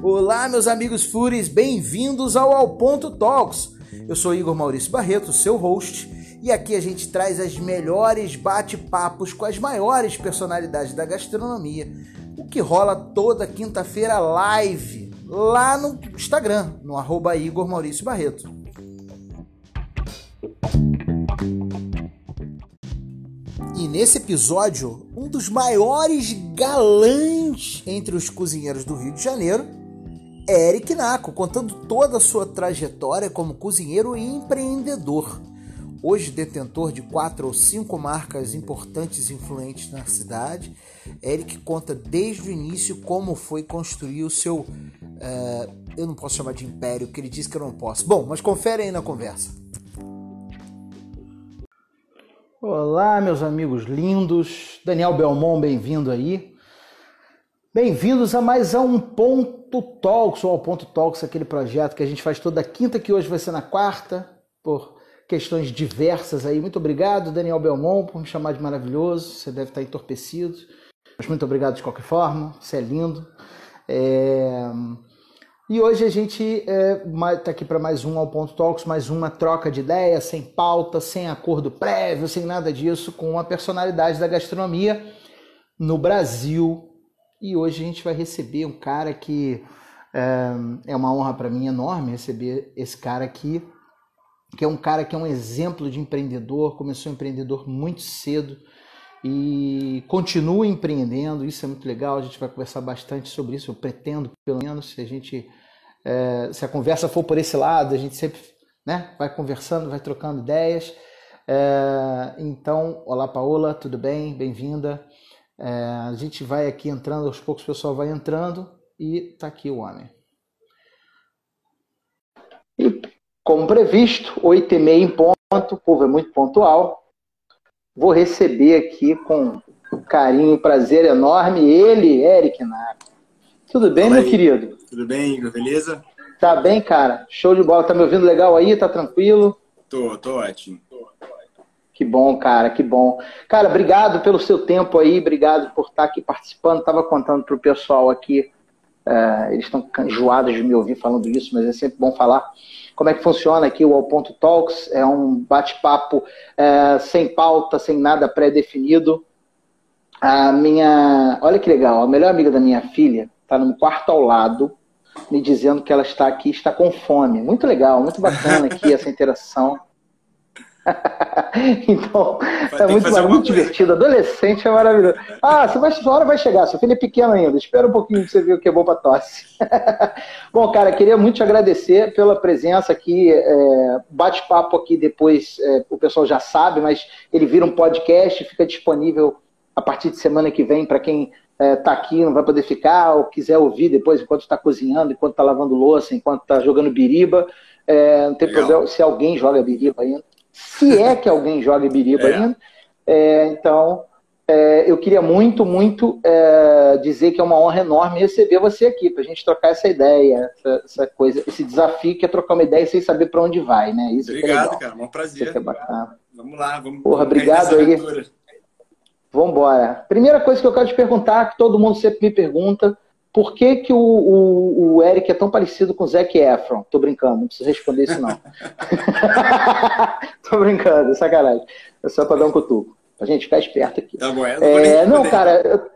Olá, meus amigos Fúris, bem-vindos ao Ao Ponto Talks. Eu sou Igor Maurício Barreto, seu host, e aqui a gente traz as melhores bate-papos com as maiores personalidades da gastronomia, o que rola toda quinta-feira live lá no Instagram, no arroba Igor Maurício Barreto. E nesse episódio, um dos maiores galãs entre os cozinheiros do Rio de Janeiro é Eric Naco, contando toda a sua trajetória como cozinheiro e empreendedor. Hoje detentor de quatro ou cinco marcas importantes e influentes na cidade, Eric conta desde o início como foi construir o seu. Uh, eu não posso chamar de império, porque ele disse que eu não posso. Bom, mas confere aí na conversa. Olá, meus amigos lindos. Daniel Belmont, bem-vindo aí. Bem-vindos a mais um Ponto Talks, ou ao Ponto Talks, aquele projeto que a gente faz toda quinta, que hoje vai ser na quarta, por questões diversas aí. Muito obrigado, Daniel Belmont, por me chamar de maravilhoso. Você deve estar entorpecido. Mas muito obrigado de qualquer forma, você é lindo. É... E hoje a gente está é, tá aqui para mais um ao Ponto Talks, mais uma troca de ideias, sem pauta, sem acordo prévio, sem nada disso, com uma personalidade da gastronomia no Brasil, e hoje a gente vai receber um cara que é, é uma honra para mim enorme receber esse cara aqui, que é um cara que é um exemplo de empreendedor, começou empreendedor muito cedo e continua empreendendo, isso é muito legal, a gente vai conversar bastante sobre isso, eu pretendo, pelo menos, se a gente é, se a conversa for por esse lado, a gente sempre né, vai conversando, vai trocando ideias. É, então, olá Paola, tudo bem? Bem-vinda. É, a gente vai aqui entrando, aos poucos o pessoal vai entrando e tá aqui o homem. E, como previsto, 8 e meia em ponto, o povo é muito pontual. Vou receber aqui com carinho e prazer enorme ele, Eric Naco. Tudo bem, Fala meu aí. querido? Tudo bem, Igor, beleza? Tá bem, cara? Show de bola. Tá me ouvindo legal aí? Tá tranquilo? Tô, tô ótimo. Que bom, cara, que bom. Cara, obrigado pelo seu tempo aí, obrigado por estar aqui participando. Estava contando para o pessoal aqui, uh, eles estão enjoados de me ouvir falando isso, mas é sempre bom falar. Como é que funciona aqui o All Ponto Talks? É um bate-papo uh, sem pauta, sem nada pré-definido. A minha. Olha que legal, a melhor amiga da minha filha está no quarto ao lado, me dizendo que ela está aqui, está com fome. Muito legal, muito bacana aqui essa interação. então, é muito, é muito divertido. Adolescente é maravilhoso. Ah, você vai, sua hora vai chegar. Seu filho é pequeno ainda. Espera um pouquinho pra você ver o que é bom para tosse. bom, cara, queria muito te agradecer pela presença aqui. É, Bate-papo aqui depois, é, o pessoal já sabe, mas ele vira um podcast, fica disponível a partir de semana que vem para quem está é, aqui, não vai poder ficar, ou quiser ouvir depois enquanto está cozinhando, enquanto está lavando louça, enquanto está jogando biriba. É, não tem Legal. problema se alguém joga biriba ainda se é que alguém joga Biriba é. ainda. É, então, é, eu queria muito, muito é, dizer que é uma honra enorme receber você aqui, para a gente trocar essa ideia, essa, essa, coisa, esse desafio que é trocar uma ideia sem saber para onde vai, né? Isso obrigado, cara, é um prazer. É vamos lá, vamos. Porra, obrigado aí. Vamos embora. Primeira coisa que eu quero te perguntar, que todo mundo sempre me pergunta, por que, que o, o, o, Eric é tão parecido com o Zac Efron? Tô brincando, não precisa responder isso não. Tô brincando, é sacanagem. É só para dar um cutuco. Pra gente ficar esperto aqui. Tá bom, é, não, cara,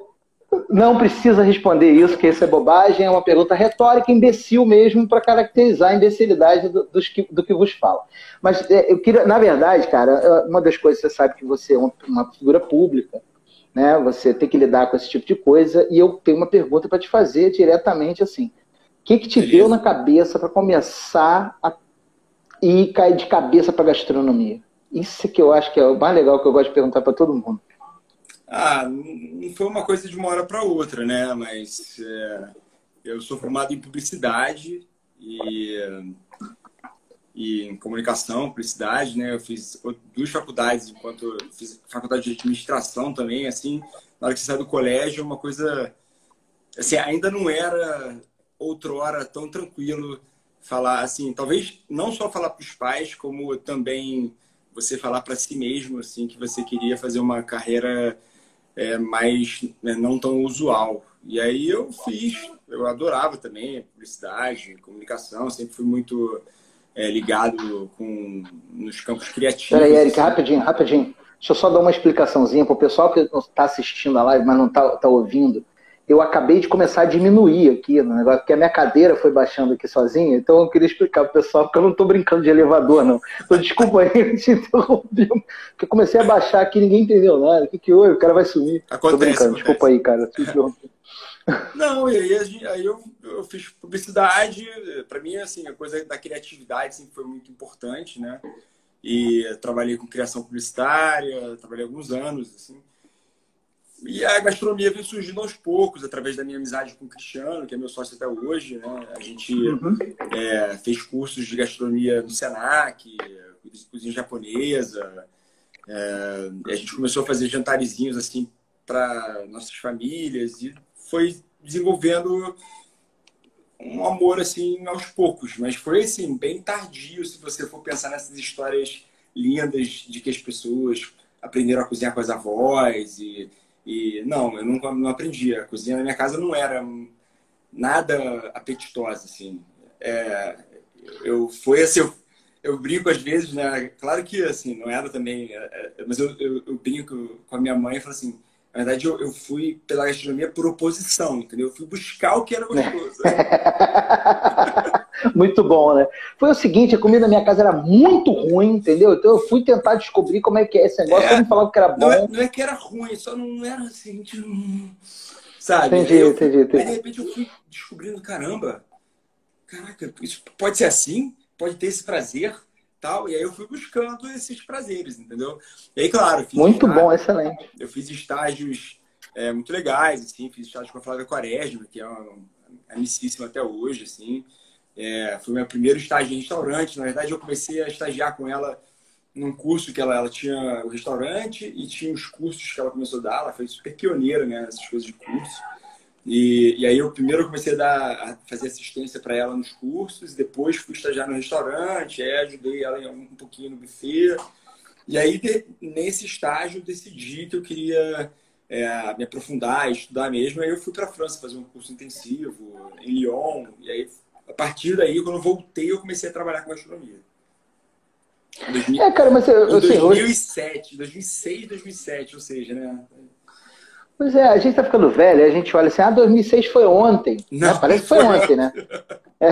não precisa responder isso, que isso é bobagem, é uma pergunta retórica, imbecil mesmo, para caracterizar a imbecilidade do, do, que, do que vos fala. Mas é, eu queria, na verdade, cara, uma das coisas que você sabe que você é uma figura pública, né? Você tem que lidar com esse tipo de coisa. E eu tenho uma pergunta para te fazer diretamente assim: o que, que te Beleza. deu na cabeça para começar a ir cair de cabeça para gastronomia? Isso que eu acho que é o mais legal que eu gosto de perguntar para todo mundo. Ah, não foi uma coisa de uma hora para outra, né? Mas é, eu sou formado em publicidade e e em comunicação, publicidade, né? Eu fiz duas faculdades, enquanto fiz faculdade de administração também, assim, na hora que você sai do colégio, é uma coisa assim, ainda não era outrora tão tranquilo falar assim, talvez não só falar para os pais, como também você falar para si mesmo, assim, que você queria fazer uma carreira é, mais né, não tão usual. E aí eu fiz, eu adorava também publicidade, comunicação, sempre fui muito é, ligado com, nos campos criativos. Peraí, Eric, rapidinho, rapidinho. Deixa eu só dar uma explicaçãozinha para o pessoal que está assistindo a live, mas não está tá ouvindo. Eu acabei de começar a diminuir aqui no negócio, porque a minha cadeira foi baixando aqui sozinha, então eu queria explicar para o pessoal, porque eu não estou brincando de elevador, não. Então, desculpa aí, eu te interrompi, porque eu comecei a baixar aqui ninguém entendeu nada. O que, que houve? O cara vai sumir. Acontece, tô brincando, acontece. desculpa aí, cara. Não, e aí, aí eu, eu fiz publicidade. Para mim, assim, a coisa da criatividade sempre foi muito importante, né? E trabalhei com criação publicitária, trabalhei alguns anos, assim. E a gastronomia vem surgindo aos poucos, através da minha amizade com o Cristiano, que é meu sócio até hoje, né? A gente uhum. é, fez cursos de gastronomia no Senac, cozinha japonesa. É, a gente começou a fazer jantarezinhos, assim, para nossas famílias e foi desenvolvendo um amor assim aos poucos, mas foi assim bem tardio se você for pensar nessas histórias lindas de que as pessoas aprenderam a cozinhar com as avós e, e não, eu nunca não aprendi. A cozinha na minha casa não era nada apetitosa assim. É, eu foi assim, eu, eu brinco às vezes, né? Claro que assim não era também, é, é mas eu, eu, eu brinco com a minha mãe e falo assim na verdade, eu, eu fui pela gastronomia por oposição, entendeu? Eu fui buscar o que era gostoso. muito bom, né? Foi o seguinte, a comida na minha casa era muito ruim, entendeu? Então eu fui tentar descobrir como é que é esse negócio, é, todo que era bom. Não é, não é, que era ruim, só não era assim, tipo, sabe? Entendi, eu, entendi, entendi. Aí de repente eu fui descobrindo, caramba, caraca, isso pode ser assim? Pode ter esse prazer? Tal. E aí eu fui buscando esses prazeres, entendeu? E aí, claro, muito estágio, bom, excelente. Eu fiz estágios é, muito legais, assim, fiz estágio com a Flávia Quaresma, que é uma amicíssima até hoje, assim. É, foi meu primeiro estágio em restaurante. Na verdade, eu comecei a estagiar com ela num curso que ela, ela tinha o restaurante e tinha os cursos que ela começou a dar. Ela foi super pioneira, né, nessas coisas de curso. E, e aí eu primeiro comecei a, dar, a fazer assistência para ela nos cursos, depois fui estagiar no restaurante, aí ajudei ela um, um pouquinho no buffet. E aí, de, nesse estágio, decidi que eu queria é, me aprofundar, estudar mesmo. Aí eu fui para a França fazer um curso intensivo em Lyon. E aí, a partir daí, quando eu voltei, eu comecei a trabalhar com gastronomia. 2000, é, cara, mas eu, em 2007, 2006, 2007, ou seja, né? Pois é, a gente tá ficando velho, a gente olha assim, ah, 2006 foi ontem. Né? Parece que foi ontem, né? É.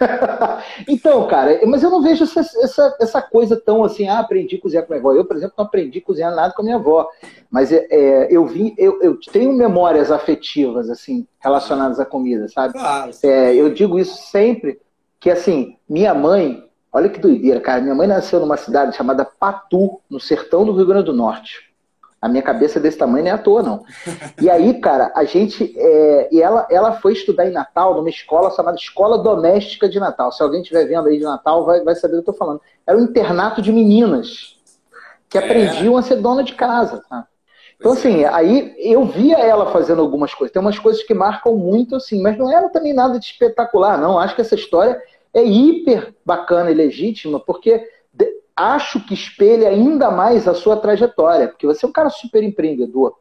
então, cara, mas eu não vejo essa, essa, essa coisa tão assim, ah, aprendi a cozinhar com a minha avó. Eu, por exemplo, não aprendi a cozinhar nada com a minha avó. Mas é, é, eu vi, eu, eu, tenho memórias afetivas, assim, relacionadas à comida, sabe? Claro. É, eu digo isso sempre, que assim, minha mãe, olha que doideira, cara, minha mãe nasceu numa cidade chamada Patu, no sertão do Rio Grande do Norte. A minha cabeça é desse tamanho não é à toa, não. E aí, cara, a gente. É, e ela, ela foi estudar em Natal numa escola chamada Escola Doméstica de Natal. Se alguém estiver vendo aí de Natal, vai, vai saber o que eu estou falando. Era um internato de meninas que é. aprendiam a ser dona de casa. Tá? Então, assim, aí eu via ela fazendo algumas coisas. Tem umas coisas que marcam muito, assim, mas não era também nada de espetacular, não. Acho que essa história é hiper bacana e legítima, porque acho que espelha ainda mais a sua trajetória, porque você é um cara super empreendedor.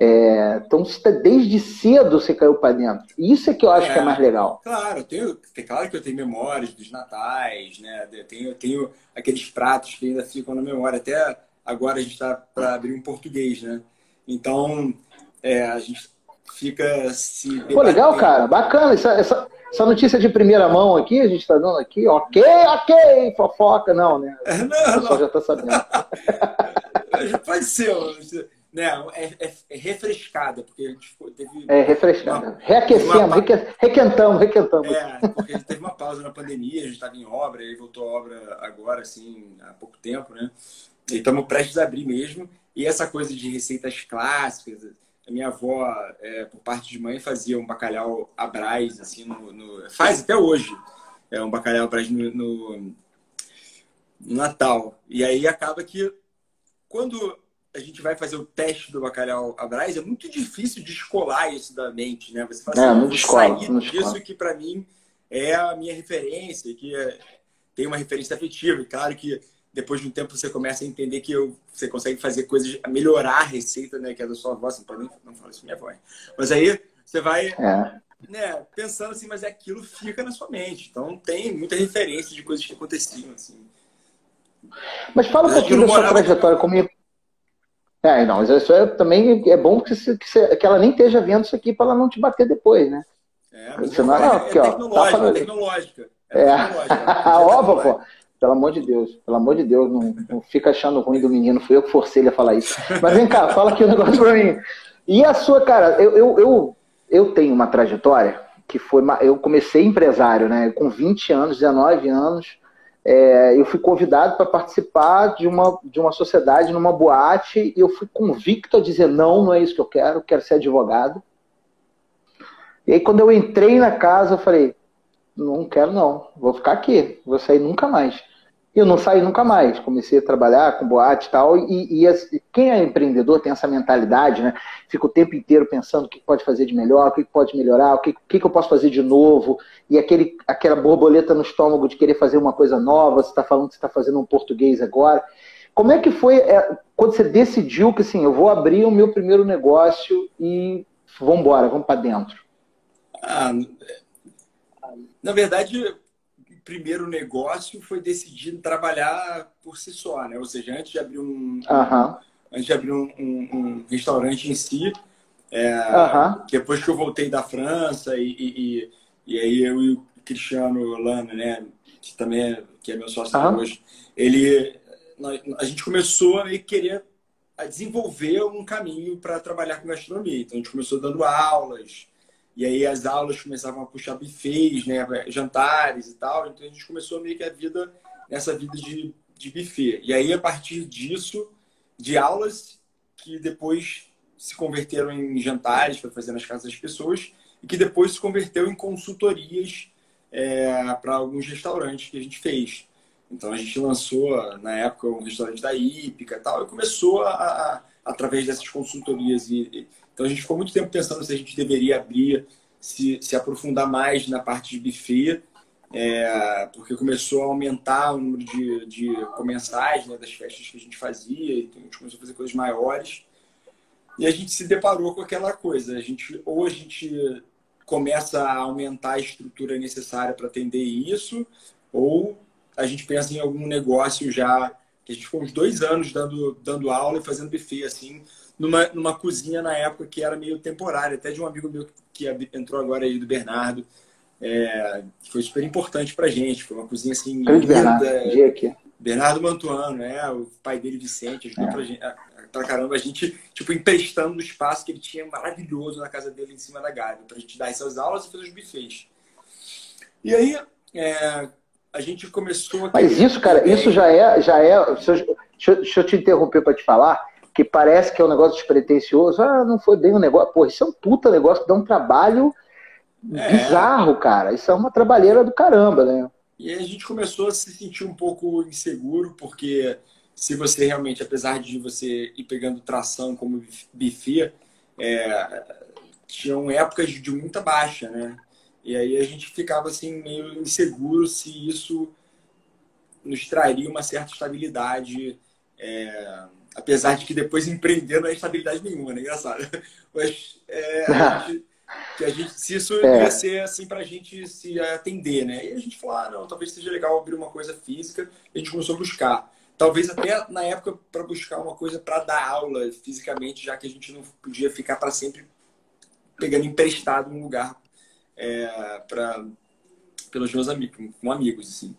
É, então, tá, desde cedo você caiu para dentro. Isso é que eu acho é, que é mais legal. Claro, tenho, é claro que eu tenho memórias dos natais, né? Eu tenho, eu tenho aqueles pratos que ainda ficam na memória. Até agora a gente está para abrir um português, né? Então, é, a gente fica se. Pô, legal, cara. Bacana. Essa, essa, essa notícia de primeira mão aqui, a gente está dando aqui, ok, ok, fofoca, não, né? Não, o pessoal não. já está sabendo. Pode ser, né? É, é, é, refrescada, porque a gente teve. É, refrescada. Uma, Reaquecemos, uma... requentamos, requentamos. É, porque a gente teve uma pausa na pandemia, a gente estava em obra, e voltou a obra agora, assim, há pouco tempo, né? E estamos prestes a abrir mesmo. E essa coisa de receitas clássicas, minha avó, é, por parte de mãe, fazia um bacalhau à brás, assim, no, no, faz até hoje, é um bacalhau à brás no, no, no, Natal. E aí acaba que quando a gente vai fazer o teste do bacalhau à brás, é muito difícil descolar isso da mente, né? Você fala assim, é, não descola, sair não disso que para mim é a minha referência, que é, tem uma referência afetiva. E claro que depois de um tempo você começa a entender que eu, você consegue fazer coisas, melhorar a receita, né? Que é da sua você pode nem não falar isso minha avó. Mas aí você vai é. né, pensando assim, mas aquilo fica na sua mente. Então tem muita referência de coisas que aconteciam. Assim. Mas fala um pouquinho da sua trajetória comigo. É, não, mas isso é, também é bom que, você, que, você, que, ela nem esteja vendo isso aqui para ela não te bater depois, né? É, mas não, é, é, aqui, ó, tecnológica, tá tecnológica. É, é. Óbvio, pô. Pelo amor de Deus, pelo amor de Deus, não, não fica achando ruim do menino, fui eu que forcei ele a falar isso. Mas vem cá, fala aqui um negócio pra mim. E a sua, cara, eu, eu, eu, eu tenho uma trajetória que foi. Eu comecei empresário, né? Com 20 anos, 19 anos é, eu fui convidado para participar de uma, de uma sociedade numa boate e eu fui convicto a dizer não, não é isso que eu quero, quero ser advogado. E aí quando eu entrei na casa, eu falei, não quero não, vou ficar aqui, vou sair nunca mais. Eu não saí nunca mais. Comecei a trabalhar com boate e tal. E, quem é empreendedor tem essa mentalidade, né? Fica o tempo inteiro pensando o que pode fazer de melhor, o que pode melhorar, o que, o que eu posso fazer de novo. E aquele, aquela borboleta no estômago de querer fazer uma coisa nova. Você está falando que está fazendo um português agora. Como é que foi é, quando você decidiu que assim, eu vou abrir o meu primeiro negócio e vamos embora, vamos para dentro? Ah, na verdade, primeiro negócio foi decidido trabalhar por si só, né? Ou seja, antes de abrir um, uhum. antes de abrir um, um, um restaurante em si, é, uhum. depois que eu voltei da França e, e, e, aí eu e o Cristiano Lana, né? Que também é, que é meu sócio uhum. hoje, ele a gente começou a querer a desenvolver um caminho para trabalhar com gastronomia. Então a gente começou dando aulas, e aí as aulas começavam a puxar buffets, né, jantares e tal. Então a gente começou meio que a vida nessa vida de, de buffet. E aí a partir disso, de aulas que depois se converteram em jantares para fazer nas casas das pessoas e que depois se converteu em consultorias é, para alguns restaurantes que a gente fez. Então a gente lançou na época um restaurante da Ípica e tal e começou a, a através dessas consultorias e, então a gente ficou muito tempo pensando se a gente deveria abrir, se, se aprofundar mais na parte de buffet, é, porque começou a aumentar o número de, de comensais né, das festas que a gente fazia, então a gente começou a fazer coisas maiores. E a gente se deparou com aquela coisa, a gente, ou a gente começa a aumentar a estrutura necessária para atender isso, ou a gente pensa em algum negócio já, que a gente ficou uns dois anos dando, dando aula e fazendo buffet, assim, numa, numa cozinha na época que era meio temporária, até de um amigo meu que entrou agora aí, do Bernardo, é, que foi super importante pra gente. Foi uma cozinha assim. Grande Bernardo, aqui. Bernardo Mantuano, é, o pai dele, Vicente, ajudou é. pra gente. Pra caramba, a gente, tipo, emprestando o espaço que ele tinha maravilhoso na casa dele em cima da Gávea, pra gente dar essas aulas e fazer os buffets. E aí, é, a gente começou a. Mas isso, cara, isso já é. Já é deixa, eu, deixa eu te interromper para te falar que parece que é um negócio despretensioso. Ah, não foi bem um negócio. Pô, isso é um puta negócio que dá um trabalho é. bizarro, cara. Isso é uma trabalheira do caramba, né? E aí a gente começou a se sentir um pouco inseguro, porque se você realmente, apesar de você ir pegando tração como buffet, é, tinham épocas de muita baixa, né? E aí a gente ficava assim meio inseguro se isso nos traria uma certa estabilidade é, Apesar de que depois empreender não é estabilidade nenhuma, né? Engraçado. Mas é, a gente, que a gente, se isso é. ia ser assim para a gente se atender, né? E a gente falou, ah, não, talvez seja legal abrir uma coisa física. A gente começou a buscar. Talvez até na época para buscar uma coisa para dar aula fisicamente, já que a gente não podia ficar para sempre pegando emprestado um lugar é, para pelos meus amigos, com amigos, assim.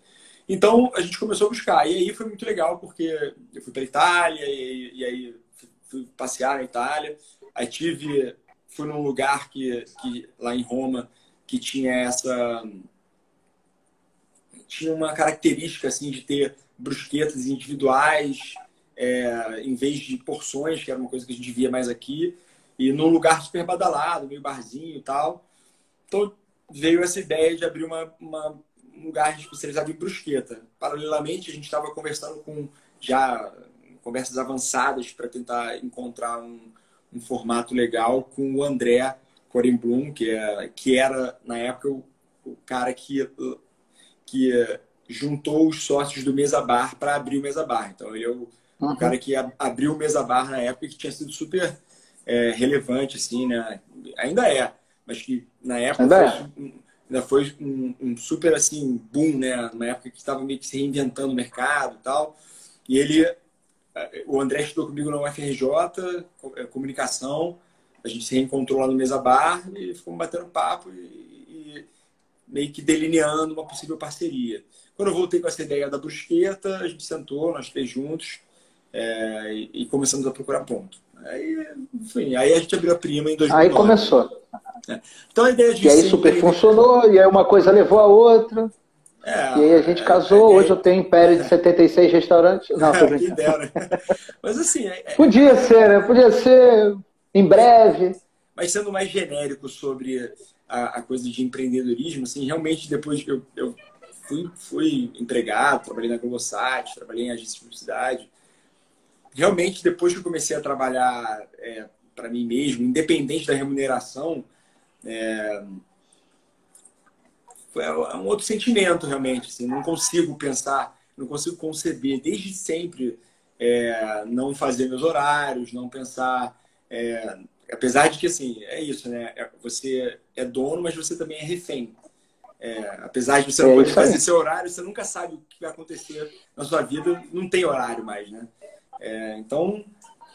Então a gente começou a buscar. E aí foi muito legal, porque eu fui para Itália, e, e, aí fui passear na Itália. Aí tive, fui num lugar que, que lá em Roma que tinha essa. tinha uma característica assim de ter brusquetas individuais, é, em vez de porções, que era uma coisa que a gente via mais aqui, e num lugar super badalado, meio barzinho e tal. Então veio essa ideia de abrir uma, uma um lugar especializado em brusqueta. Paralelamente, a gente estava conversando com já conversas avançadas para tentar encontrar um, um, formato legal com o André Corenblum, que, é, que era, na época, o, o cara que, que juntou os sócios do Mesa Bar para abrir o Mesa Bar. Então, ele é o, uhum. o cara que abriu o Mesa Bar na época que tinha sido super é, relevante, assim, né? Ainda é mas que na época ainda foi, é. Ainda foi um, um, super assim boom, né? Numa época que estava meio que se reinventando o mercado e tal. E ele, o André estudou comigo na UFRJ, é, comunicação. A gente se reencontrou lá no Mesa Bar e ficamos batendo papo e, e meio que delineando uma possível parceria. Quando eu voltei com essa ideia da brusqueta, a gente sentou, nós três juntos, é, e, e, começamos a procurar ponto. Aí, enfim, aí a gente abriu a prima em 2009. Aí começou. É. Então a ideia de E aí super funcionou, e aí uma coisa levou a outra. É, e aí a gente é, casou, hoje eu tenho império de 76 restaurantes. Não, tô brincando. Dera. Mas assim... É, é, Podia ser, né? Podia ser em breve. Mas sendo mais genérico sobre a, a coisa de empreendedorismo, assim, realmente depois que eu, eu fui, fui empregado, trabalhei na Globosat, trabalhei em agência de publicidade, realmente, depois que eu comecei a trabalhar é, para mim mesmo, independente da remuneração, é, é um outro sentimento, realmente. Assim, não consigo pensar, não consigo conceber, desde sempre, é, não fazer meus horários, não pensar. É, apesar de que, assim, é isso, né? É, você é dono, mas você também é refém. É, apesar de você não poder fazer seu horário, você nunca sabe o que vai acontecer na sua vida. Não tem horário mais, né? É, então,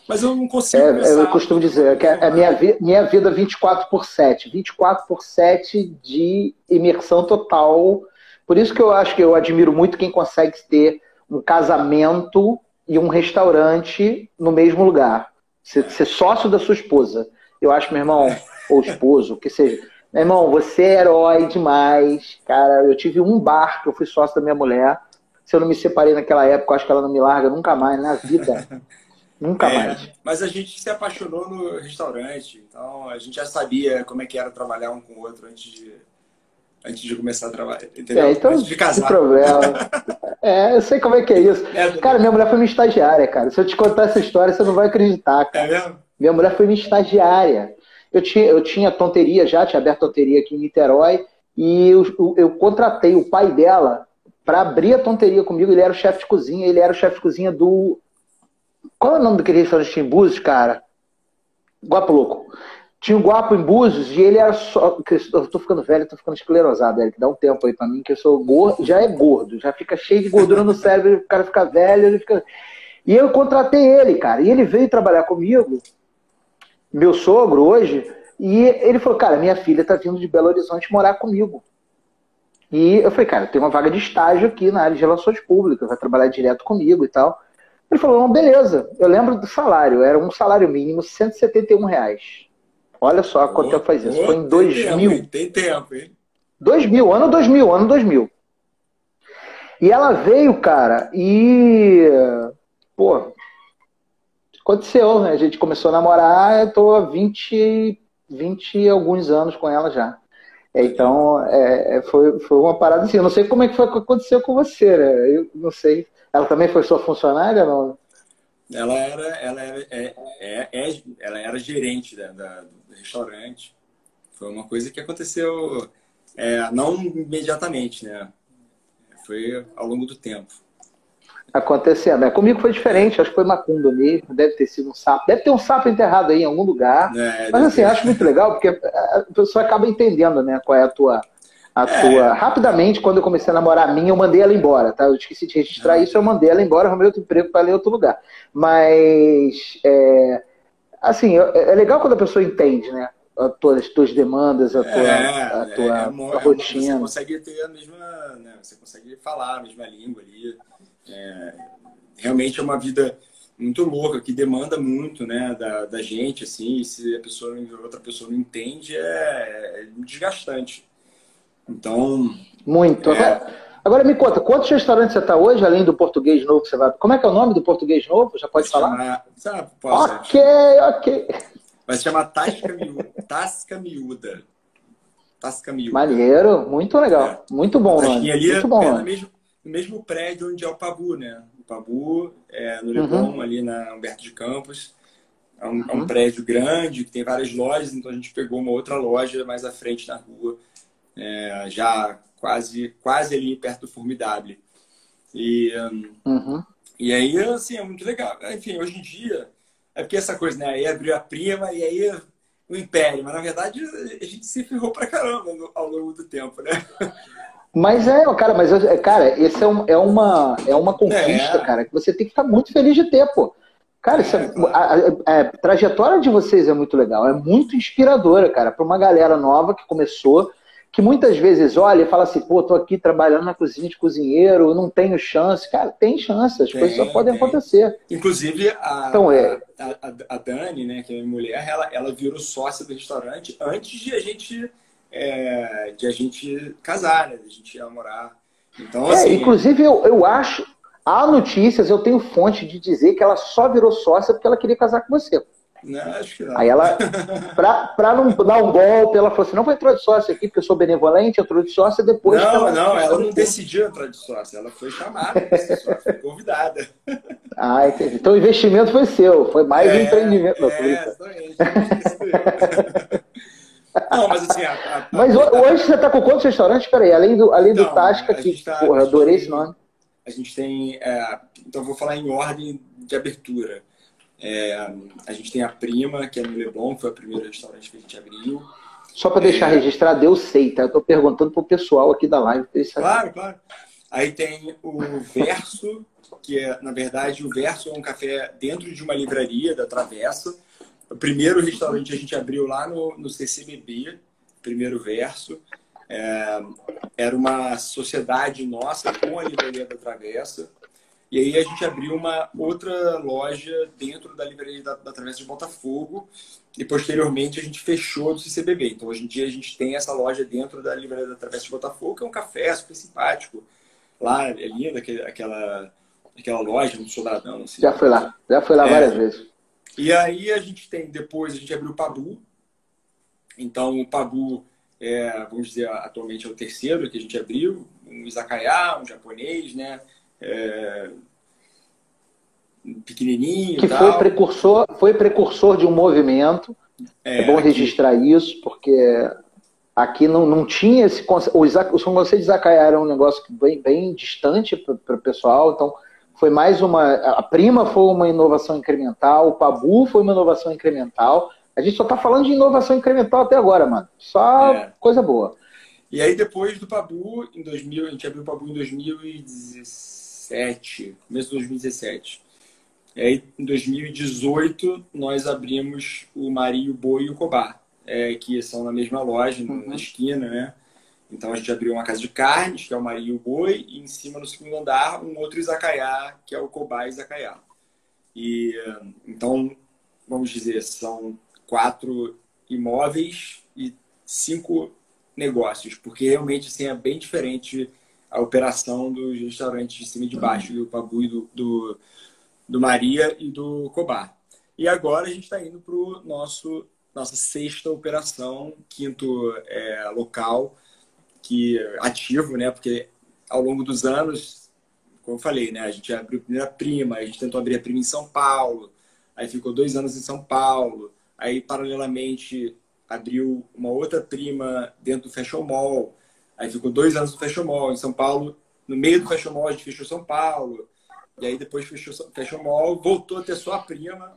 mas eu não consigo. É, eu costumo dizer que é minha, vi, minha vida 24 por 7. 24 por 7 de imersão total. Por isso que eu acho que eu admiro muito quem consegue ter um casamento e um restaurante no mesmo lugar. Ser, ser sócio da sua esposa. Eu acho, meu irmão, ou esposo, que seja. Meu irmão, você é herói demais. Cara, eu tive um bar que eu fui sócio da minha mulher. Se eu não me separei naquela época, acho que ela não me larga nunca mais na vida. nunca é, mais. Mas a gente se apaixonou no restaurante, então a gente já sabia como é que era trabalhar um com o outro antes de, antes de começar a trabalhar. Entendeu? É, então, antes de casar. problema. é, eu sei como é que é isso. É, cara, minha mulher foi minha estagiária, cara. Se eu te contar essa história, você não vai acreditar, cara. É mesmo? Minha mulher foi minha estagiária. Eu tinha, eu tinha tonteria já, tinha aberto tonteria aqui em Niterói, e eu, eu, eu contratei o pai dela para abrir a tonteria comigo. Ele era o chefe de cozinha, ele era o chefe de cozinha do. Qual é o nome daquele restaurante em Búzios, cara? Guapo Louco. Tinha um Guapo em Búzios e ele era só. Eu tô ficando velho, tô ficando esclerosado, Eric. Dá um tempo aí pra mim, que eu sou gordo, já é gordo, já fica cheio de gordura no cérebro, o cara fica velho, ele fica. E eu contratei ele, cara. E ele veio trabalhar comigo, meu sogro hoje, e ele falou, cara, minha filha tá vindo de Belo Horizonte morar comigo. E eu falei, cara, tem uma vaga de estágio aqui na área de relações públicas, vai trabalhar direto comigo e tal. Ele falou, não, beleza. Eu lembro do salário, era um salário mínimo, 171 reais. Olha só quanto tempo faz isso. Foi em 2000. Tempo, tem tempo, hein? 2000, ano 2000, ano 2000. E ela veio, cara, e. Pô, aconteceu, né? A gente começou a namorar, eu tô há 20, 20 e alguns anos com ela já. Então, é, é, foi, foi uma parada assim. Eu não sei como é que foi que aconteceu com você, né? Eu não sei. Ela também foi sua funcionária, não? Ela era, ela era, é, é, é ela era gerente da, da, do restaurante. Foi uma coisa que aconteceu é, não imediatamente, né? Foi ao longo do tempo acontecendo. Né? Comigo foi diferente, acho que foi macumba mesmo, deve ter sido um sapo. Deve ter um sapo enterrado aí em algum lugar. É, Mas assim, acho muito legal, porque a pessoa acaba entendendo né, qual é a tua. A é. tua... Rapidamente, quando eu comecei a namorar a minha, eu mandei ela embora, tá? Eu esqueci de registrar isso, eu mandei ela embora, arrumei outro emprego para ler outro lugar. Mas, é... assim, é, é legal quando a pessoa entende, né? As tuas demandas, a tua, é, a tua, é, é, rotina. Você consegue ter a mesma, né? Você consegue falar a mesma língua ali. É, realmente é uma vida muito louca, que demanda muito né, da, da gente, assim, e se a pessoa, outra pessoa não entende, é, é desgastante. Então. Muito. É... Agora me conta, quantos restaurantes você está hoje, além do português novo que você vai. Como é que é o nome do português novo? Já pode falar? Chamar... Posso, ok, ok. Vai se chamar Tasca Miúda. Tasca Miúda. Tasca Miúda. Maneiro, muito legal. É. Muito bom, mano. Ali, muito bom, mano. Mesmo, no mesmo prédio onde é o Pabu, né? O Pabu é no Leblon, uhum. ali na Humberto de Campos. É um, uhum. é um, prédio grande, que tem várias lojas, então a gente pegou uma outra loja mais à frente na rua, é, já quase, quase ali perto do Formidable. E, uhum. e aí, assim, é muito legal. Enfim, hoje em dia, é porque essa coisa, né? Aí abriu a prima e aí o império, mas na verdade a gente se ferrou pra caramba ao longo do tempo, né? Mas é, cara, mas cara, esse é, um, é uma é uma conquista, é. cara, que você tem que estar muito feliz de ter, pô. Cara, é, é, a, a, a, trajetória de vocês é muito legal, é muito inspiradora, cara, para uma galera nova que começou, que muitas vezes olha e fala assim, pô, tô aqui trabalhando na cozinha de cozinheiro, não tenho chance. Cara, tem chance, as tem, coisas só podem tem. acontecer. Inclusive, a, então, é... a, a, Dani, né, que é minha mulher, ela, ela virou sócia do restaurante antes de a gente, é, de a gente casar, né, de a gente ir morar. Então, é, assim... Inclusive, eu, eu acho, Há notícias, eu tenho fonte de dizer que ela só virou sócia porque ela queria casar com você. Não, acho que não. Aí ela, pra, pra não dar um golpe, ela falou assim: não vai entrar de sócia aqui, porque eu sou benevolente, entrou de sócia depois. Não, não, ela não decidiu entrar de sócia, ela foi chamada para ser sócia, foi convidada. Ah, entendi. Então o investimento foi seu, foi mais é, um empreendimento. Não, é, exatamente. Não, mas assim. A, a, mas hoje você está com quantos restaurantes? Peraí, além do, além do Tasca, que tá, porra, adorei esse nome a gente tem. É, então, vou falar em ordem de abertura. É, a gente tem a Prima, que é no Leblon, que foi o primeiro restaurante que a gente abriu. Só para deixar é... registrado, eu sei, tá? Eu tô perguntando pro pessoal aqui da live. Claro, claro. Aí tem o Verso, que é, na verdade, o Verso é um café dentro de uma livraria da Travessa. O primeiro restaurante a gente abriu lá no, no CCBB, primeiro Verso. É, era uma sociedade nossa com a Livraria da Travessa. E aí a gente abriu uma outra loja dentro da Livraria da, da Travessa de Botafogo. E posteriormente a gente fechou do CCBB. Então hoje em dia a gente tem essa loja dentro da Livraria da Travessa de Botafogo, que é um café super simpático. Lá é linda aquela, aquela loja, um soldadão. Assim. Já foi lá, já foi lá é. várias vezes. E aí a gente tem, depois a gente abriu o Pabu. Então o Pabu é, vamos dizer, atualmente é o terceiro que a gente abriu, um izakaya, um japonês, né? É, pequenininho que foi precursor foi precursor de um movimento é, é bom aqui... registrar isso porque aqui não, não tinha esse conceito o, Isaac, o conceito de izakaya era um negócio bem, bem distante para o pessoal então foi mais uma a prima foi uma inovação incremental o pabu foi uma inovação incremental a gente só tá falando de inovação incremental até agora, mano. Só é. coisa boa. E aí, depois do Pabu, em 2000, a gente abriu o Pabu em 2017, começo de 2017. E aí, em 2018, nós abrimos o Mario, o Boi e o Cobá, é, que são na mesma loja, uhum. na esquina, né? Então, a gente abriu uma casa de carnes, que é o Mario e o Boi, e em cima, no segundo andar, um outro izakaya, que é o Cobá e izakaya. E, então, vamos dizer, são quatro imóveis e cinco negócios, porque realmente assim, é bem diferente a operação dos restaurantes de cima e de baixo, do Pabu do, do, do Maria e do Cobar. E agora a gente está indo para o nosso nossa sexta operação, quinto é, local, que ativo, né? Porque ao longo dos anos, como eu falei, né? A gente abriu a primeira prima, a gente tentou abrir a prima em São Paulo, aí ficou dois anos em São Paulo, Aí, paralelamente, abriu uma outra prima dentro do Fashion Mall. Aí ficou dois anos no Fashion Mall. Em São Paulo, no meio do Fashion Mall, a gente fechou São Paulo. E aí, depois fechou Fashion Mall, voltou a ter só a prima.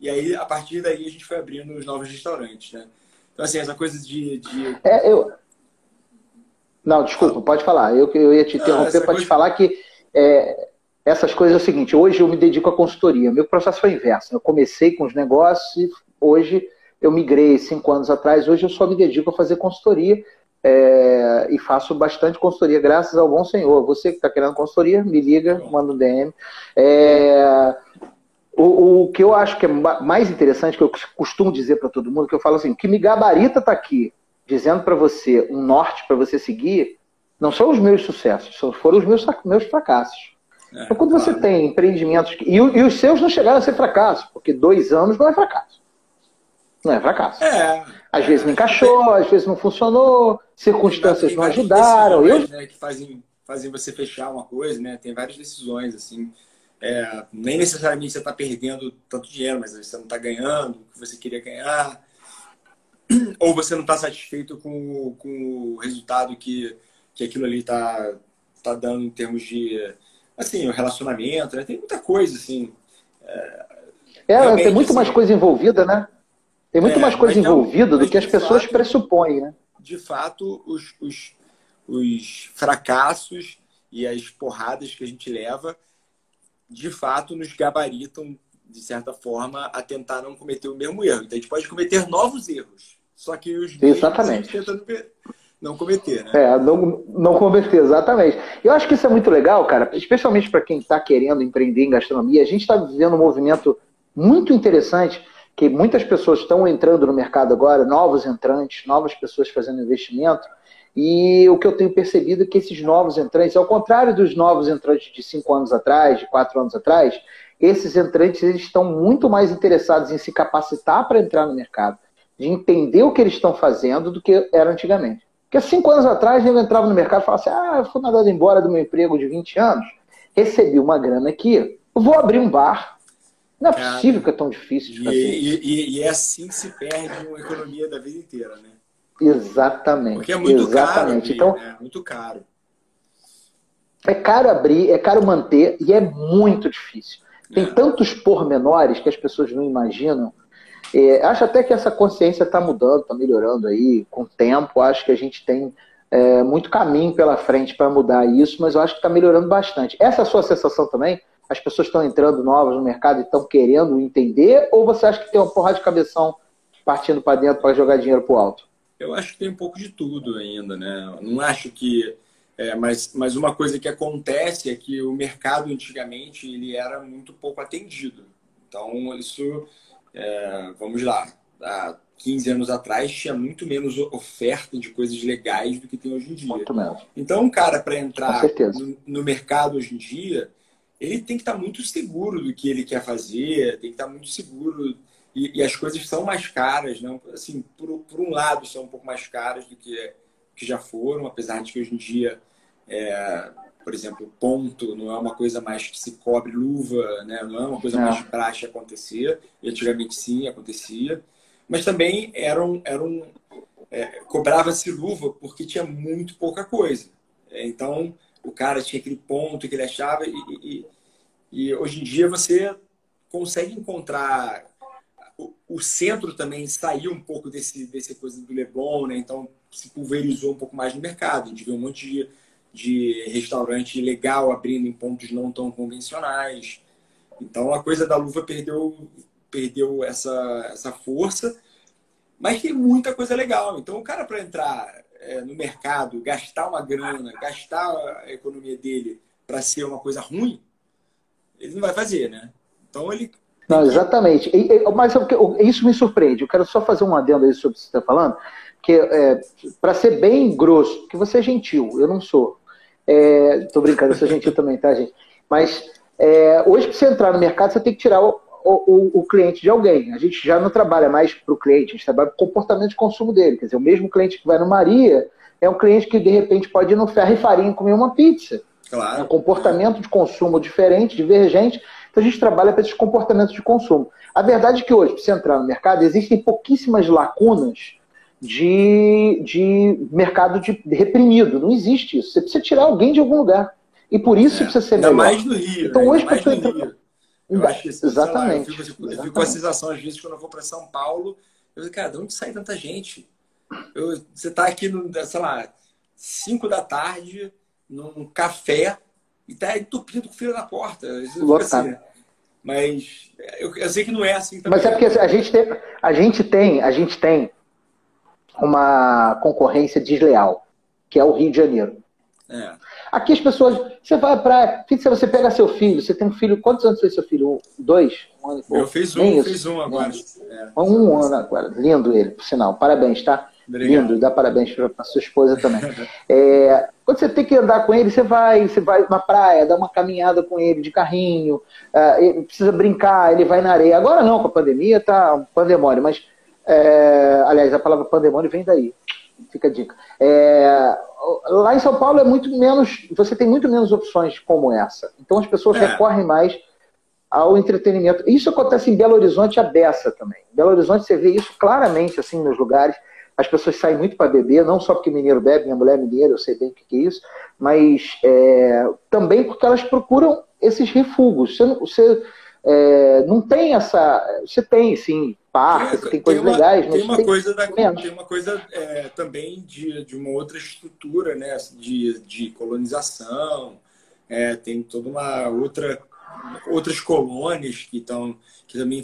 E aí, a partir daí, a gente foi abrindo os novos restaurantes, né? Então, assim, essa coisa de... de... É, eu... Não, desculpa, pode falar. Eu, eu ia te interromper para coisa... te falar que é, essas coisas é o seguinte, hoje eu me dedico à consultoria. Meu processo foi inverso. Eu comecei com os negócios e Hoje eu migrei cinco anos atrás, hoje eu só me dedico a fazer consultoria é, e faço bastante consultoria, graças ao bom senhor. Você que está querendo consultoria, me liga, manda um DM. É, o, o, que eu acho que é mais interessante, que eu costumo dizer para todo mundo, que eu falo assim, o que me gabarita tá aqui, dizendo para você um norte para você seguir, não são os meus sucessos, foram os meus, meus fracassos. É, então, quando claro. você tem empreendimentos. E, e, os seus não chegaram a ser fracassos, porque dois anos não é fracasso. Não é fracasso. É. Às vezes não encaixou, às vezes não funcionou, circunstâncias não ajudaram. Eu... Né, que fazem, fazem você fechar uma coisa, né? Tem várias decisões, assim. É, nem necessariamente você está perdendo tanto dinheiro, mas você não está ganhando o que você queria ganhar. Ou você não está satisfeito com, com o resultado que, que aquilo ali está tá dando em termos de assim, o relacionamento, né? Tem muita coisa, assim. É, é tem muito mais coisa envolvida, né? Tem muito é, mais coisa envolvida do que as pessoas fato, pressupõem, né? De fato, os, os, os fracassos e as porradas que a gente leva, de fato, nos gabaritam, de certa forma, a tentar não cometer o mesmo erro. Então, a gente pode cometer novos erros. Só que os Exatamente. tentando não cometer, né? É, não, não cometer, exatamente. Eu acho que isso é muito legal, cara, especialmente para quem está querendo empreender em gastronomia. A gente está vivendo um movimento muito interessante que muitas pessoas estão entrando no mercado agora, novos entrantes, novas pessoas fazendo investimento. E o que eu tenho percebido é que esses novos entrantes, ao contrário dos novos entrantes de cinco anos atrás, de quatro anos atrás, esses entrantes eles estão muito mais interessados em se capacitar para entrar no mercado, de entender o que eles estão fazendo do que era antigamente. Porque cinco anos atrás eu entrava no mercado e falava assim: ah, eu fui mandado embora do meu emprego de 20 anos, recebi uma grana aqui, vou abrir um bar, não é Cara, possível que é tão difícil de fazer. E, e, e, é assim que se perde uma economia da vida inteira, né? Exatamente. Porque é muito exatamente. caro. Abrir, então, é muito caro. É caro abrir, é caro manter e é muito difícil. Tem é. tantos pormenores que as pessoas não imaginam. É, acho até que essa consciência está mudando, está melhorando aí com o tempo. Acho que a gente tem é, muito caminho pela frente para mudar isso, mas eu acho que está melhorando bastante. Essa é a sua sensação também? As pessoas estão entrando novas no mercado e estão querendo entender? Ou você acha que tem uma porrada de cabeção partindo para dentro para jogar dinheiro para o alto? Eu acho que tem um pouco de tudo ainda, né? Não acho que. É, mas, mas uma coisa que acontece é que o mercado antigamente ele era muito pouco atendido. Então, isso. É, vamos lá. Há 15 anos atrás tinha muito menos oferta de coisas legais do que tem hoje em dia. Muito menos. Então, um cara para entrar no, no mercado hoje em dia ele tem que estar muito seguro do que ele quer fazer, tem que estar muito seguro. E, e as coisas são mais caras, não? Assim, por, por, um lado, são um pouco mais caras do que, que já foram, apesar de que hoje em dia, é, por exemplo, ponto não é uma coisa mais que se cobre luva, né? não é uma coisa mais de praxe acontecer. E antigamente sim acontecia. Mas também eram, eram é, cobrava-se luva porque tinha muito pouca coisa. Então, o cara tinha aquele ponto que ele achava, e, e, e hoje em dia você consegue encontrar. O, o, centro também saiu um pouco desse, desse coisa do Leblon, né? então se pulverizou um pouco mais no mercado. A gente vê um monte de, de restaurante legal abrindo em pontos não tão convencionais. Então a coisa da luva perdeu, perdeu essa, essa força, mas tem muita coisa legal. Então o cara para entrar é, no mercado, gastar uma grana, gastar a economia dele para ser uma coisa ruim, ele não vai fazer, né? Então ele. Não, exatamente. Mas isso me surpreende. Eu quero só fazer um adendo aí sobre o que você está falando, que é, para ser bem grosso, que você é gentil, eu não sou. É, tô brincando, eu sou gentil também, tá, gente? Mas é, hoje, para você entrar no mercado, você tem que tirar o, o, cliente de alguém. A gente já não trabalha mais para o cliente, a gente trabalha para o comportamento de consumo dele. Quer dizer, o mesmo cliente que vai no Maria é um cliente que de repente pode ir no ferro e farinha comer uma pizza. Claro. É um comportamento de consumo diferente, divergente. Então a gente trabalha para esses comportamentos de consumo. A verdade é que hoje, para você entrar no mercado, existem pouquíssimas lacunas de, de mercado de reprimido. Não existe isso. Você precisa tirar alguém de algum lugar. E por isso é. precisa ser melhor. mais no Rio. Então né? hoje, para você entrar. Eu acho Exatamente. Lá, eu, fico, eu, fico, com a sensação, às vezes, quando eu vou para São Paulo, eu digo, cara, de onde sai tanta gente? Eu, você está aqui, no, sei lá, 5 da tarde, num café, e tá entupido com fila na porta. Assim, mas eu, eu, sei que não é assim também. Mas é porque a gente tem, a gente tem, a gente tem uma concorrência desleal, que é o Rio de Janeiro. É. Aqui as pessoas. Você vai pra. Você pega seu filho, você tem um filho. Quantos anos fez seu filho? Dois? Um ano Eu fiz um, fiz um agora. É. Um ano agora. Lindo ele, por sinal. Parabéns, tá? Obrigado. Lindo, dá parabéns para sua esposa também. é, quando você tem que andar com ele, você vai, você vai na praia, dá uma caminhada com ele de carrinho, uh, ele precisa brincar, ele vai na areia. Agora não, com a pandemia tá um pandemônio, mas é, aliás, a palavra pandemônio vem daí. Fica a dica. É, lá em São Paulo é muito menos, você tem muito menos opções como essa. Então as pessoas é. recorrem mais ao entretenimento. Isso acontece em Belo Horizonte a beça também. Em Belo Horizonte você vê isso claramente assim nos lugares. As pessoas saem muito para beber, não só porque mineiro bebe, minha mulher é mineira, eu sei bem o que é isso, mas é, também porque elas procuram esses refugos. Você, você é, não tem essa. Você tem, sim, parques, tem, tem coisas tem uma, legais, tem uma tem coisa da, Tem uma coisa é, também de, de uma outra estrutura, né? De, de colonização, é, tem toda uma outra outras colônias que estão que também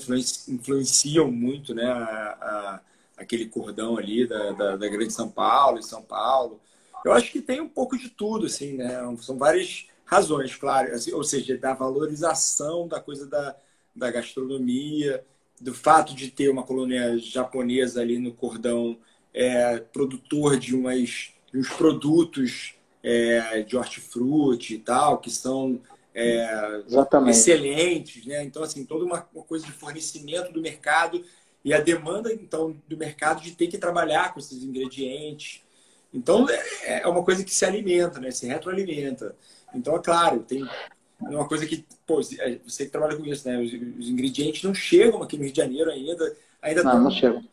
influenciam muito né a, a, aquele cordão ali da, da, da, grande São Paulo e São Paulo eu acho que tem um pouco de tudo assim né são várias razões claro assim, ou seja da valorização da coisa da, da gastronomia do fato de ter uma colônia japonesa ali no cordão é, produtor de umas de uns produtos é, de hortifruti e tal que são é, excelentes, né? Então, assim, toda uma, uma, coisa de fornecimento do mercado e a demanda, então, do mercado de ter que trabalhar com esses ingredientes. Então, é, é uma coisa que se alimenta, né? Se retroalimenta. Então, é claro, tem uma coisa que, pô, é, você que trabalha com isso, né? Os, os ingredientes não chegam aqui no Rio de Janeiro ainda. ainda não, não chegam.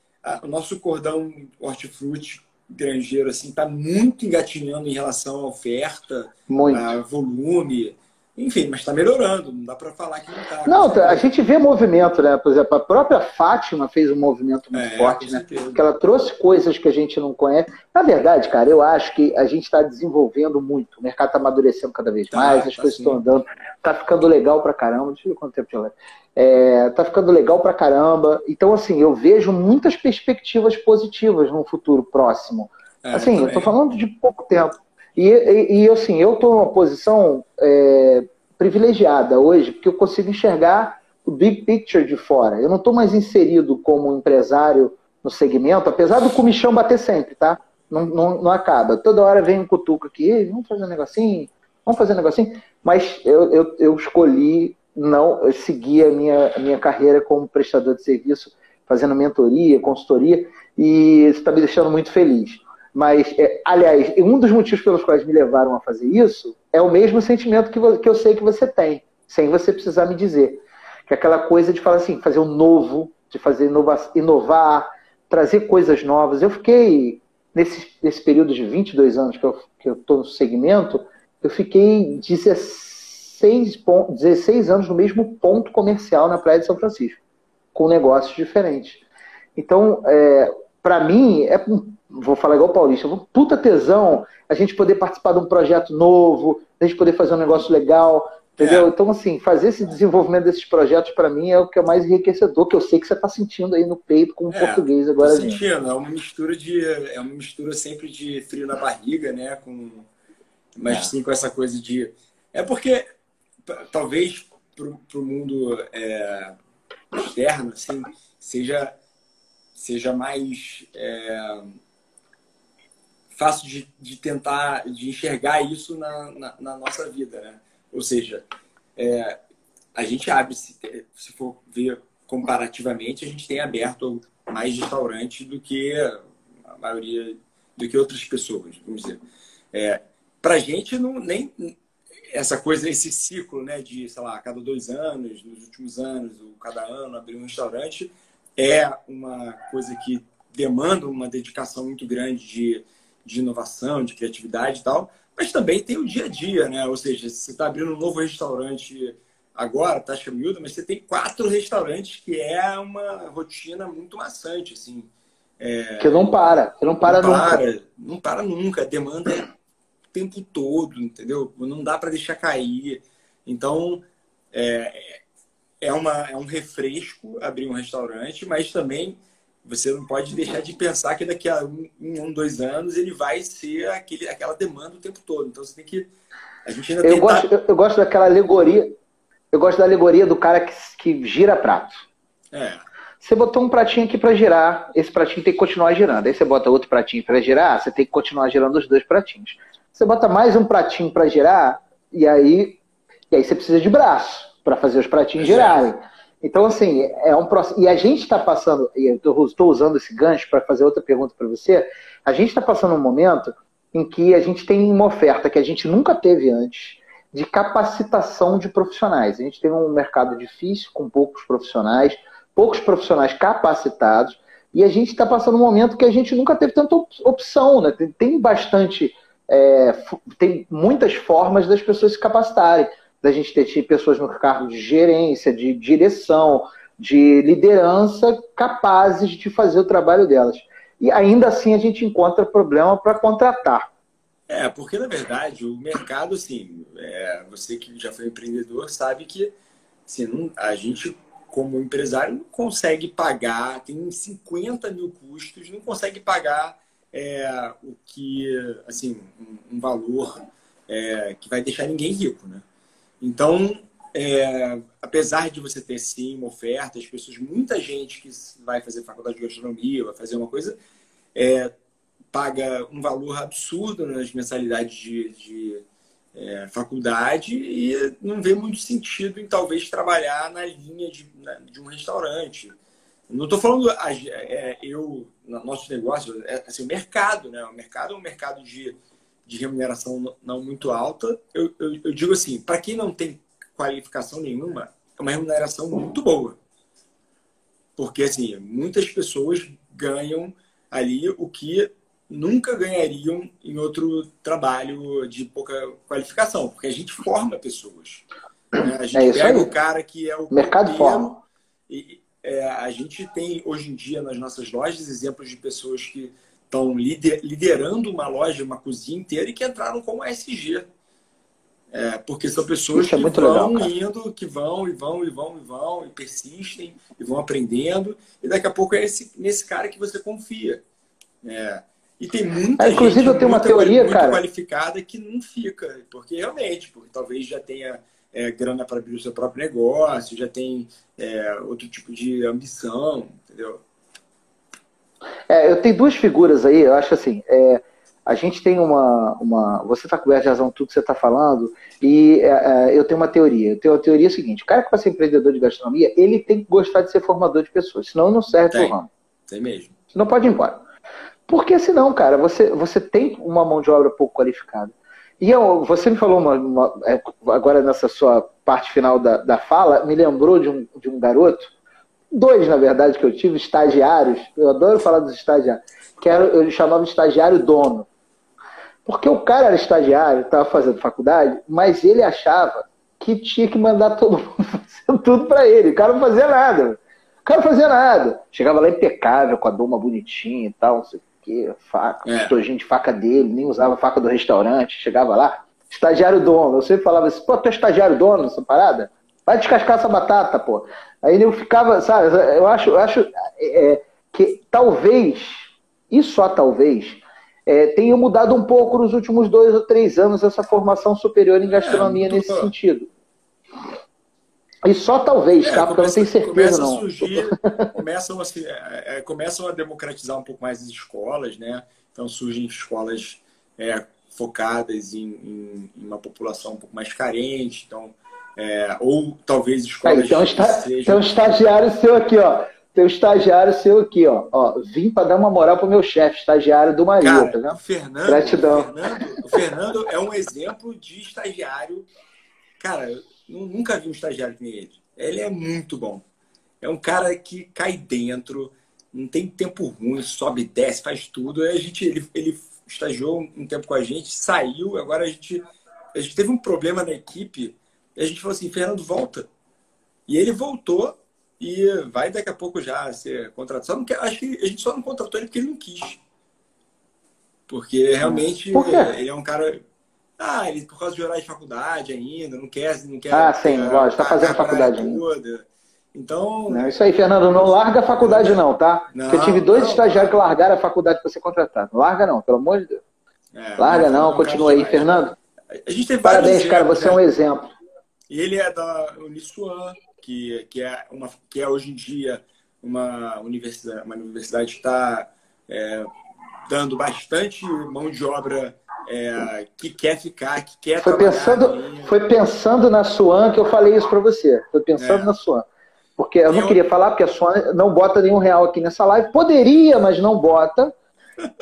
o nosso cordão hortifruti granjeiro, assim, está muito engatinhando em relação à oferta, muito. a volume. Enfim, mas está melhorando, não dá para falar que não está. Não, a gente vê movimento, né? Por exemplo, a própria Fátima fez um movimento muito é, forte, né? Que ela trouxe coisas que a gente não conhece. Na verdade, cara, eu acho que a gente está desenvolvendo muito. O mercado está amadurecendo cada vez tá, mais, as tá coisas estão andando. Tá ficando legal pra caramba. Deixa eu ver quanto tempo já vai. É, tá ficando legal pra caramba. Então, assim, eu vejo muitas perspectivas positivas no futuro próximo. É, assim, eu tô falando de pouco tempo. E, e, e assim, eu estou numa posição é, privilegiada hoje, porque eu consigo enxergar o big picture de fora. Eu não estou mais inserido como empresário no segmento, apesar do comichão bater sempre, tá? Não, não, não acaba. Toda hora vem um cutuco aqui, vamos fazer um negocinho, vamos fazer um negocinho. Mas eu, eu, eu escolhi não seguir a minha, a minha carreira como prestador de serviço, fazendo mentoria, consultoria, e isso está me deixando muito feliz. Mas, é, aliás, um dos motivos pelos quais me levaram a fazer isso é o mesmo sentimento que, que eu sei que você tem, sem você precisar me dizer. Que é aquela coisa de falar assim, fazer o um novo, de fazer inovar, inovar, trazer coisas novas. Eu fiquei, nesse, nesse período de 22 anos que eu estou no segmento, eu fiquei 16, 16 anos no mesmo ponto comercial na Praia de São Francisco, com negócios diferentes. Então, é, para mim, é vou falar igual o Paulista, um puta tesão a gente poder participar de um projeto novo, a gente poder fazer um negócio legal, entendeu? É. Então, assim, fazer esse desenvolvimento desses projetos, para mim, é o que é mais enriquecedor, que eu sei que você está sentindo aí no peito com o é, português agora. Tô sentindo, é uma mistura de. É uma mistura sempre de frio na barriga, né? Com, mas é. sim com essa coisa de. É porque, talvez, para o mundo é, externo, assim, seja, seja mais. É, fácil de, de tentar, de enxergar isso na, na, na nossa vida, né? Ou seja, é, a gente abre, se, se for ver comparativamente, a gente tem aberto mais restaurantes do que a maioria, do que outras pessoas, vamos dizer. É, a gente, não, nem essa coisa, esse ciclo, né, de, sei lá, cada dois anos, nos últimos anos, ou cada ano abrir um restaurante, é uma coisa que demanda uma dedicação muito grande de de inovação, de criatividade e tal, mas também tem o dia a dia, né? Ou seja, você está abrindo um novo restaurante agora, taxa miúda, mas você tem quatro restaurantes que é uma rotina muito maçante, assim. É... Que não para, que não para não nunca. Para, não para nunca, a demanda é o tempo todo, entendeu? Não dá para deixar cair. Então, é, é, uma, é um refresco abrir um restaurante, mas também você não pode deixar de pensar que daqui a um, um dois anos ele vai ser aquele, aquela demanda o tempo todo. Então você tem que. A gente ainda eu, tentar... gosto, eu, eu, gosto daquela alegoria. Eu gosto da alegoria do cara que, que gira prato. É. Você botou um pratinho aqui para girar, esse pratinho tem que continuar girando. Aí você bota outro pratinho para girar, você tem que continuar girando os dois pratinhos. Você bota mais um pratinho para girar, e aí, e aí você precisa de braço para fazer os pratinhos girarem. Então, assim, é um processo. E a gente está passando, e eu estou usando esse gancho para fazer outra pergunta para você. A gente está passando um momento em que a gente tem uma oferta que a gente nunca teve antes de capacitação de profissionais. A gente tem um mercado difícil, com poucos profissionais, poucos profissionais capacitados, e a gente está passando um momento que a gente nunca teve tanta opção, né? Tem, tem bastante. É, tem muitas formas das pessoas se capacitarem da gente ter pessoas no cargo de gerência, de direção, de liderança capazes de fazer o trabalho delas. E ainda assim a gente encontra problema para contratar. É, porque na verdade o mercado, assim, é, você que já foi empreendedor sabe que assim, não, a gente, como empresário, não consegue pagar, tem 50 mil custos, não consegue pagar é, o que, assim, um, um valor é, que vai deixar ninguém rico, né? Então, é, apesar de você ter sim uma oferta, as pessoas, muita gente que vai fazer faculdade de gastronomia, vai fazer uma coisa, é, paga um valor absurdo nas mensalidades de, de é, faculdade e não vê muito sentido em talvez trabalhar na linha de, de um restaurante. Não estou falando é, eu, nosso negócio, é assim, o mercado, né? O mercado é um mercado de, de remuneração não muito alta. Eu, eu, eu digo assim, para quem não tem qualificação nenhuma, é uma remuneração muito boa. Porque, assim, muitas pessoas ganham ali o que nunca ganhariam em outro trabalho de pouca qualificação, porque a gente forma pessoas. Né? A gente é pega aí. o cara que é o mercado forma. E, é, a gente tem hoje em dia nas nossas lojas exemplos de pessoas que estão liderando uma loja, uma cozinha inteira e que entraram como SG. É, porque são pessoas Isso é que é vão legal, indo, que vão e vão e vão e vão e persistem e vão aprendendo e daqui a pouco é esse, nesse cara que você confia. É, e tem muita ah, inclusive gente eu tenho uma teoria, muito cara. qualificada que não fica, porque realmente, porque talvez já tenha é, grana para abrir o seu próprio negócio, já tem é, outro tipo de ambição, entendeu? É, eu tenho duas figuras aí, eu acho assim, é, a gente tem uma. uma você está coberto de razão tudo que você está falando, e é, é, eu tenho uma teoria. Eu tenho a teoria seguinte: o cara que vai ser empreendedor de gastronomia, ele tem que gostar de ser formador de pessoas, senão não serve para o ramo. Tem mesmo. Senão pode ir embora. Porque senão, cara, você, você tem uma mão de obra pouco qualificada. E eu, você me falou uma, uma, é, agora nessa sua parte final da, da fala, me lembrou de um, de um garoto, dois, na verdade, que eu tive, estagiários, eu adoro falar dos estagiários, que era, eu chamava de estagiário dono. Porque o cara era estagiário, estava fazendo faculdade, mas ele achava que tinha que mandar todo mundo fazer tudo para ele. O cara não fazia nada. O cara não fazia nada. Chegava lá impecável, com a doma bonitinha e tal, não sei o quê, faca, é. estojinho de faca dele, nem usava faca do restaurante. Chegava lá, estagiário dono. Eu sempre falava assim, pô, tu é estagiário dono nessa parada? Vai descascar essa batata, pô. Aí eu ficava, sabe, eu acho, eu acho é, que talvez, e só talvez, é, tenha mudado um pouco nos últimos dois ou três anos essa formação superior em gastronomia é, nesse sentido. E só talvez, é, tá? Porque começa, eu não tenho certeza, não. A surgir, começam, a, é, é, começam a democratizar um pouco mais as escolas, né? Então surgem escolas é, focadas em, em, em, uma população um pouco mais carente, então, é, ou talvez escolas. Aí, tem, um sejam... tem um estagiário seu aqui, ó. Tem um estagiário seu aqui, ó. ó vim para dar uma moral pro meu chefe, estagiário do Maria, Cara, tá vendo? O Fernando, Gratidão. O Fernando, o Fernando é um exemplo de estagiário. Cara, eu nunca vi um estagiário que nem ele. Ele é muito bom. É um cara que cai dentro, não tem tempo ruim, sobe, desce, faz tudo. Aí a gente, ele, ele estagiou um tempo com a gente, saiu, agora a gente, a gente teve um problema na equipe, e a gente falou assim, Fernando, volta. E ele voltou e vai daqui a pouco já ser contratado. Só acho que a gente só não contratou ele porque ele não quis. Porque realmente Por ele é um cara. Ah, ele por causa de horário de faculdade ainda, não quer, não quer. Ah, sim, lógico, está fazendo faculdade ainda. Então. Não, isso aí, Fernando, não larga a faculdade, não, tá? Não, Porque eu tive dois não, estagiários não. que largaram a faculdade para ser contratado. Não larga, não, pelo amor de Deus. É, larga, não, continua aí, Fernando. A gente tem Parabéns, cara, você né? é um exemplo. E ele é da Uniswan, que, que, é, uma, que é hoje em dia uma universidade, uma universidade que está é, dando bastante mão de obra é, que quer ficar, que quer foi pensando Foi pensando na Suan que eu falei isso para você. Foi pensando é. na Suan. Porque eu não eu... queria falar, porque a Suan não bota nenhum real aqui nessa live. Poderia, mas não bota.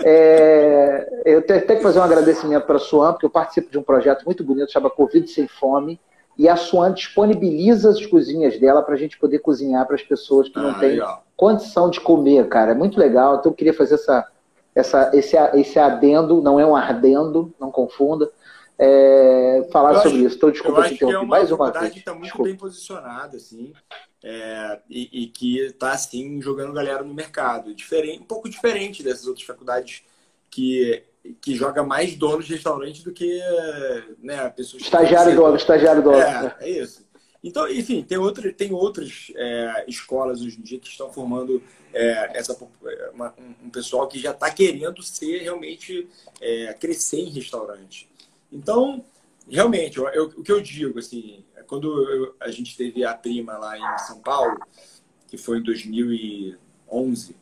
É, eu tenho, tenho que fazer um agradecimento para a Suan, porque eu participo de um projeto muito bonito, chama Covid Sem Fome e a Swan disponibiliza as cozinhas dela para a gente poder cozinhar para as pessoas que não ah, têm legal. condição de comer, cara. É muito legal. Então eu queria fazer essa, essa, esse, esse adendo, não é um ardendo, não confunda. é, falar eu sobre acho, isso. Então, desculpa te interromper é uma mais uma vez. está muito desculpa. bem posicionada, assim, é, e, e, que está, assim, jogando galera no mercado. Diferente, um pouco diferente dessas outras faculdades que, que joga mais dono de restaurante do que né, pessoas... Estagiário dono, estagiário dono. É, é isso. Então, enfim, tem, outra, tem outras é, escolas hoje em dia que estão formando é, essa, uma, um pessoal que já está querendo ser realmente é, crescer em restaurante. Então, realmente, eu, eu, o que eu digo, assim, é quando eu, a gente teve a prima lá em São Paulo, que foi em 2011,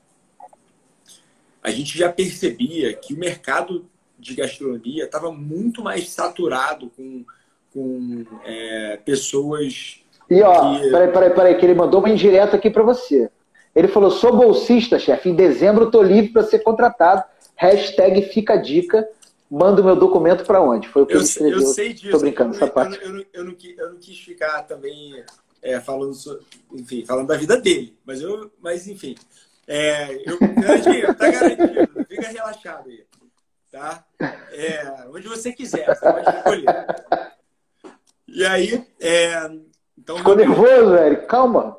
a gente já percebia que o mercado de gastronomia estava muito mais saturado com, com é, pessoas. E ó, que... peraí, peraí, peraí, que ele mandou uma indireta aqui para você. Ele falou: sou bolsista, chefe. Em dezembro estou livre para ser contratado. Hashtag fica a dica manda o meu documento para onde? Foi o que eu, ele escreveu. Eu sei disso. Tô brincando essa parte. Eu, eu, eu, não, eu, não, quis ficar também é, falando, enfim, falando da vida dele. Mas, eu, mas enfim, é, eu, tá garantido. Fica relaxado aí. Tá? É, onde você quiser, você pode escolher. E aí, é, então... Ficou nervoso, velho. Calma.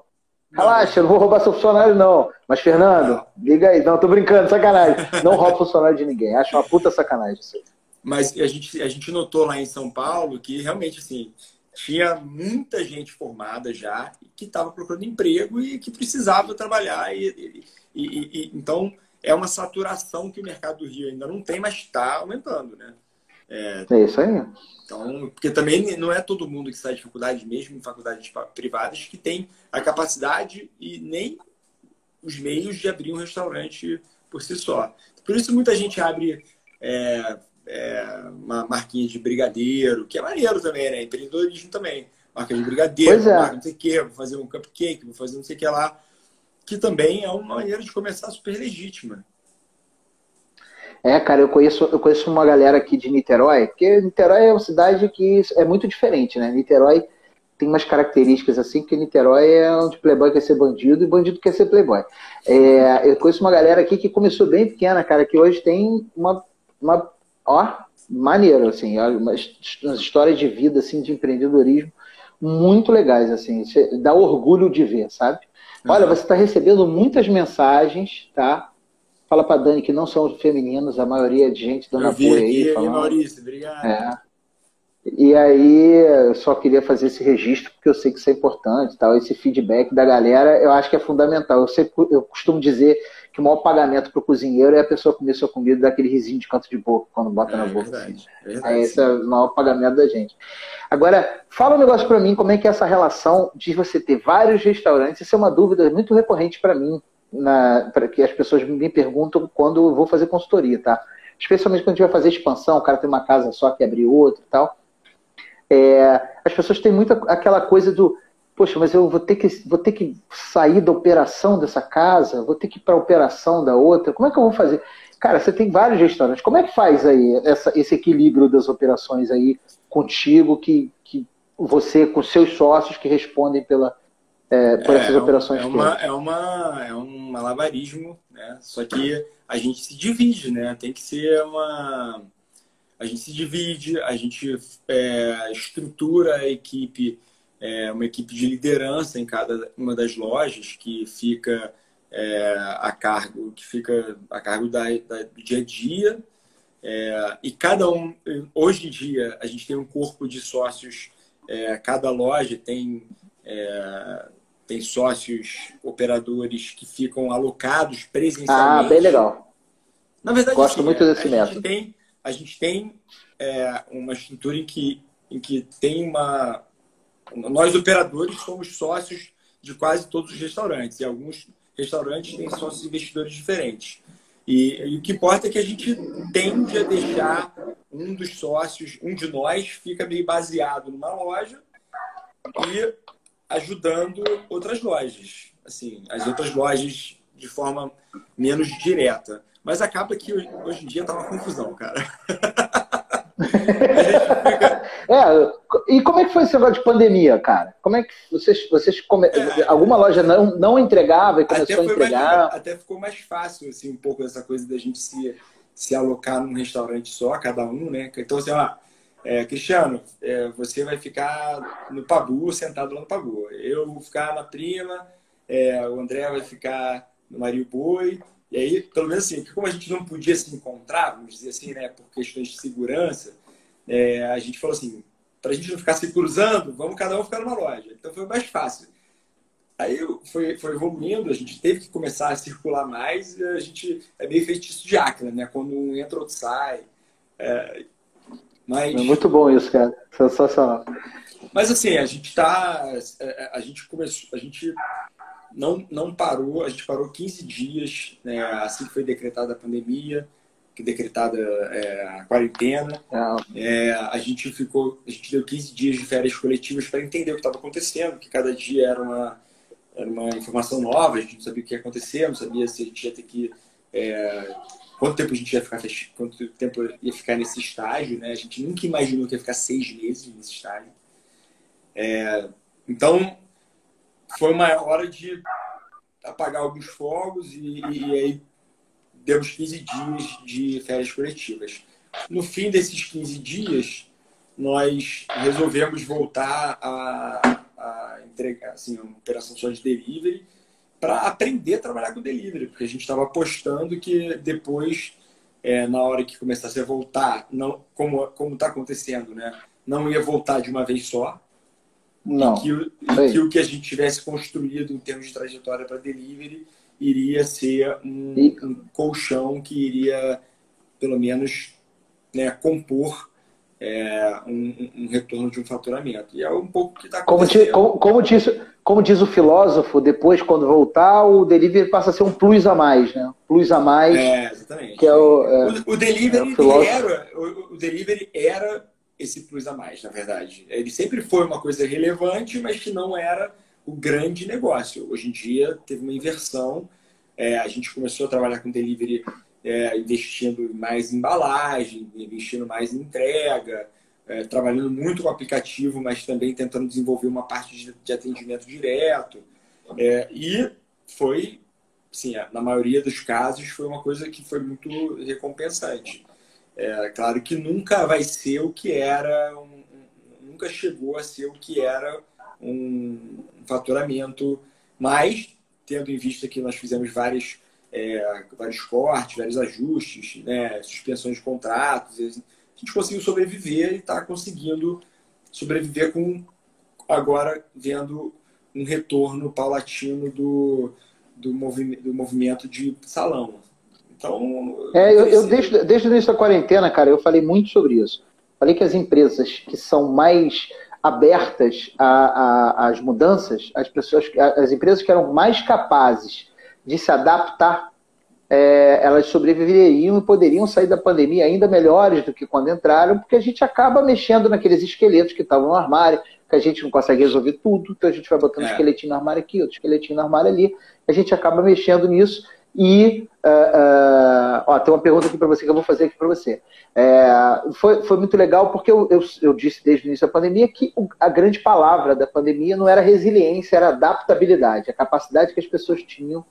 Relaxa, não vou roubar seu funcionário, não. Mas, Fernando, não. liga aí. Não, tô brincando, sacanagem. Não rouba funcionário de ninguém. Acho uma puta sacanagem isso aí. Mas a gente, a gente notou lá em São Paulo que realmente, assim, tinha muita gente formada já que estava procurando emprego e que precisava trabalhar. E, e, e, e, então, é uma saturação que o mercado do Rio ainda não tem, mas está aumentando, né? É, é isso aí. Então, porque também não é todo mundo que sai de faculdade, mesmo em faculdades privadas, que tem a capacidade e nem os meios de abrir um restaurante por si só. Por isso muita gente abre é, é, uma marquinha de brigadeiro, que é maneiro também, né? Empreendedorismo também. Marca de brigadeiro, é. marca não sei o quê, vou fazer um cupcake, vou fazer não sei o que lá. Que também é uma maneira de começar super legítima. É, cara, eu conheço, eu conheço uma galera aqui de Niterói, porque Niterói é uma cidade que é muito diferente, né? Niterói tem umas características assim, que Niterói é onde playboy quer ser bandido e bandido quer ser playboy. É, eu conheço uma galera aqui que começou bem pequena, cara, que hoje tem uma, uma ó, maneiro, assim, umas, umas histórias de vida, assim, de empreendedorismo muito legais, assim, dá orgulho de ver, sabe? Olha, uhum. você está recebendo muitas mensagens, tá? Fala para Dani que não são femininos, a maioria é de gente dando apoio aí. Falando. Maurício, obrigado. É. E aí, eu só queria fazer esse registro, porque eu sei que isso é importante, tal. esse feedback da galera, eu acho que é fundamental. Eu, sei, eu costumo dizer que o maior pagamento para o cozinheiro é a pessoa comer sua comida daquele risinho de canto de boca, quando bota é, na boca. Verdade, assim. é verdade, esse é o maior pagamento da gente. Agora, fala um negócio para mim, como é que é essa relação de você ter vários restaurantes, isso é uma dúvida muito recorrente para mim, para que as pessoas me perguntam quando eu vou fazer consultoria, tá? Especialmente quando a gente vai fazer expansão, o cara tem uma casa só que abre outra e tal. É, as pessoas têm muito aquela coisa do, poxa, mas eu vou ter que, vou ter que sair da operação dessa casa, vou ter que ir para a operação da outra, como é que eu vou fazer? Cara, você tem vários restaurantes, como é que faz aí essa, esse equilíbrio das operações aí contigo, que, que você, com seus sócios que respondem pela, é, por é, essas operações é uma, é uma É um malabarismo, né? Só que a gente se divide, né? Tem que ser uma... A gente se divide, a gente é, estrutura a equipe, é, uma equipe de liderança em cada uma das lojas que fica é, a cargo, que fica a cargo da, da do dia a dia. É, e cada um, hoje em dia, a gente tem um corpo de sócios, é, cada loja tem é, tem sócios operadores que ficam alocados presencialmente. Ah, bem legal. Na verdade, gosto assim, muito é, desse a método. Gente tem, a gente tem uma estrutura em que, em que tem uma. Nós, operadores, somos sócios de quase todos os restaurantes. E alguns restaurantes têm sócios investidores diferentes. E, e, o que importa é que a gente tende a deixar um dos sócios, um de nós, fica meio baseado numa loja e ajudando outras lojas, assim, as outras lojas de forma menos direta. Mas acaba que hoje em dia tá uma confusão, cara. É, e como é que foi esse negócio de pandemia, cara? Como é que vocês, vocês come... é, alguma loja não, não entregava e começou a entregar? Mais, até ficou mais fácil, assim, um pouco essa coisa da gente se, se alocar num restaurante só, cada um, né? Então, assim, ó, é, Cristiano, é, você vai ficar no Pabu, sentado lá no Pabu. Eu vou ficar na Prima, é, o André vai ficar no Mario Boi. E aí, pelo menos assim, como a gente não podia se encontrar, vamos dizer assim, né, por questões de segurança, é, a gente falou assim, para a gente não ficar se cruzando, vamos cada um ficar numa loja. Então foi mais fácil. Aí foi, foi evoluindo, a gente teve que começar a circular mais, a gente é meio feitiço de Acre, né? Quando um entra, outro sai. É, mas... É muito bom isso, cara. Sensacional. Mas assim, a gente tá. É, a gente começou. A gente não, não parou, a gente parou 15 dias, né, assim que foi decretada a pandemia, que decretada é, a quarentena. É. é, a gente ficou, a gente deu 15 dias de férias coletivas para entender o que estava acontecendo, que cada dia era uma, era uma informação nova, a gente não sabia o que ia acontecer, não sabia se a gente ia ter que. É, quanto tempo a gente ia ficar quanto tempo ia ficar nesse estágio, né? A gente nunca imaginou que ia ficar seis meses nesse estágio. É, então, foi uma hora de apagar alguns fogos e, e, aí demos 15 dias de férias coletivas. No fim desses 15 dias, nós resolvemos voltar a, a entregar assim, uma operação só de delivery para aprender a trabalhar com delivery, porque a gente estava apostando que depois, é, na hora que começasse a voltar, não, como está acontecendo, né? não ia voltar de uma vez só, não. E que, e que o que a gente tivesse construído em termos de trajetória para delivery iria ser um, e... um, colchão que iria, pelo menos, né, compor é, um, um, retorno de um faturamento. E é um pouco que está acontecendo. Como, como, como, diz, como diz o filósofo, depois, quando voltar, o delivery passa a ser um plus a mais, né? Plus a mais. É, exatamente. Que é o, é, o, o delivery é o era, o, o delivery era esse plus a mais, na verdade. Ele sempre foi uma coisa relevante, mas que não era o grande negócio. Hoje em dia teve uma inversão. É, a gente começou a trabalhar com delivery é, investindo mais em embalagem, investindo mais em entrega, é, trabalhando muito com aplicativo, mas também tentando desenvolver uma parte de, de atendimento direto. É, e foi, sim, na maioria dos casos, foi uma coisa que foi muito recompensante. É claro que nunca vai ser o que era, um, nunca chegou a ser o que era um, faturamento, mas tendo em vista que nós fizemos vários, é, vários cortes, vários ajustes, né, suspensões de contratos, a gente conseguiu sobreviver e está conseguindo sobreviver com agora vendo um retorno paulatino do, do, movi do movimento de salão. Então. É, eu, eu desde, desde o início da quarentena, cara, eu falei muito sobre isso. Falei que as empresas que são mais abertas às mudanças, as pessoas, as empresas que eram mais capazes de se adaptar, é, elas sobreviveriam e poderiam sair da pandemia ainda melhores do que quando entraram, porque a gente acaba mexendo naqueles esqueletos que estavam no armário, que a gente não consegue resolver tudo, então a gente vai botando é. um esqueletinho no armário aqui, outro esqueletinho no armário ali, a gente acaba mexendo nisso e uh, uh, ó, tem uma pergunta aqui para você que eu vou fazer aqui para você. É, foi, foi muito legal porque eu, eu, eu, disse desde o início da pandemia que a grande palavra da pandemia não era resiliência, era adaptabilidade, a capacidade que as pessoas tinham